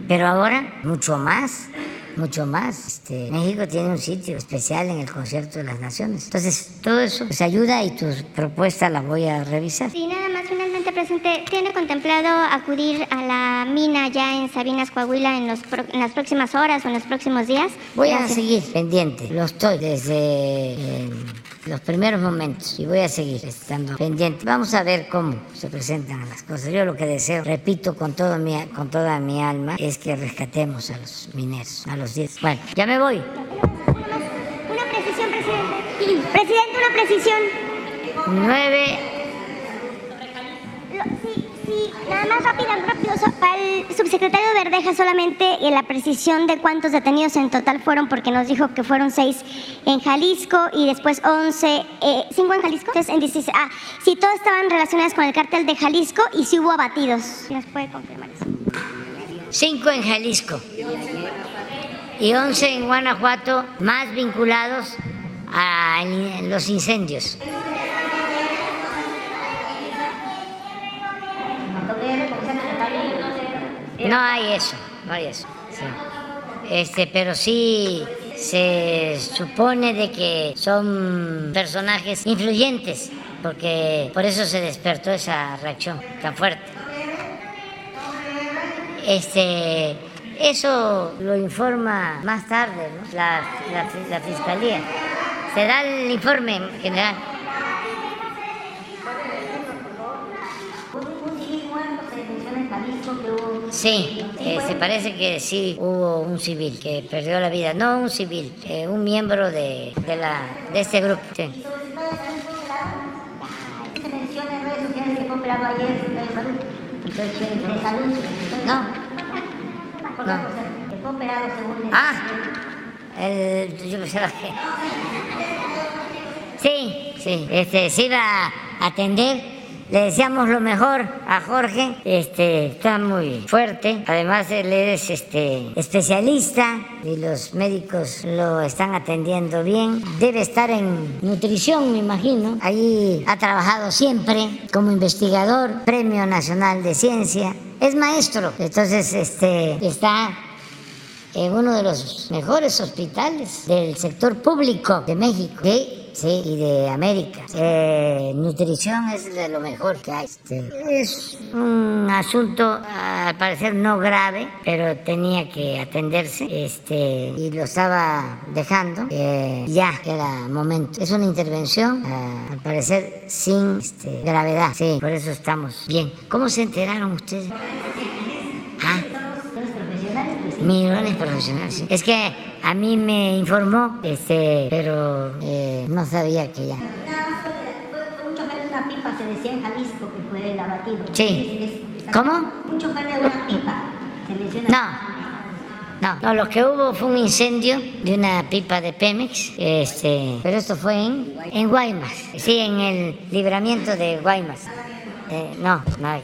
Pero ahora mucho más mucho más. Este, México tiene un sitio especial en el concierto de las naciones. Entonces, todo eso se ayuda y tus propuestas las voy a revisar. Sí, nada más finalmente, presidente, ¿tiene contemplado acudir a la mina ya en Sabinas, Coahuila en, los en las próximas horas o en los próximos días? Voy a seguir pendiente, lo estoy desde eh, los primeros momentos y voy a seguir estando pendiente. Vamos a ver cómo se presentan las cosas. Yo lo que deseo, repito con, todo mi, con toda mi alma, es que rescatemos a los mineros, a los 10. Bueno, ya me voy. Una precisión, presidente. Presidente, una precisión. Nueve. Sí, nada más rápido, rápido. Para el subsecretario Verdeja solamente la precisión de cuántos detenidos en total fueron, porque nos dijo que fueron seis en Jalisco y después once, eh, cinco en Jalisco. Entonces, en 16, ah, sí, todos estaban relacionados con el cártel de Jalisco y sí hubo abatidos. ¿Nos puede confirmar eso? Cinco en Jalisco y once en Guanajuato, más vinculados a los incendios. No hay eso, no hay eso. Este, pero sí se supone de que son personajes influyentes, porque por eso se despertó esa reacción tan fuerte. Este, eso lo informa más tarde la, la fiscalía. Se da el informe en general. Sí, eh, se parece que sí hubo un civil que perdió la vida. No un civil, eh, un miembro de, de, la, de este grupo. Sí. No. No. Ah, el, yo pensaba que... Sí, sí, este, se iba a atender le deseamos lo mejor a Jorge, este, está muy fuerte, además él es este, especialista y los médicos lo están atendiendo bien. Debe estar en nutrición, me imagino. Ahí ha trabajado siempre como investigador, Premio Nacional de Ciencia. Es maestro, entonces este, está en uno de los mejores hospitales del sector público de México. Y de América. Eh, nutrición es de lo mejor que hay. Este, es un asunto al parecer no grave, pero tenía que atenderse este, y lo estaba dejando. Eh, ya era momento. Es una intervención, eh, al parecer, sin este, gravedad. Sí, por eso estamos bien. ¿Cómo se enteraron ustedes? Ah. Millones profesionales. Es que a mí me informó, este, pero eh, no sabía que ya. Una pipa se decía en Jalisco que fue el abatido. Sí. ¿Cómo? Un chofer de una pipa. Se menciona. No. No, no, lo que hubo fue un incendio de una pipa de Pemex, este, pero esto fue en, en Guaymas, sí, en el libramiento de Guaymas. Eh, no, nada que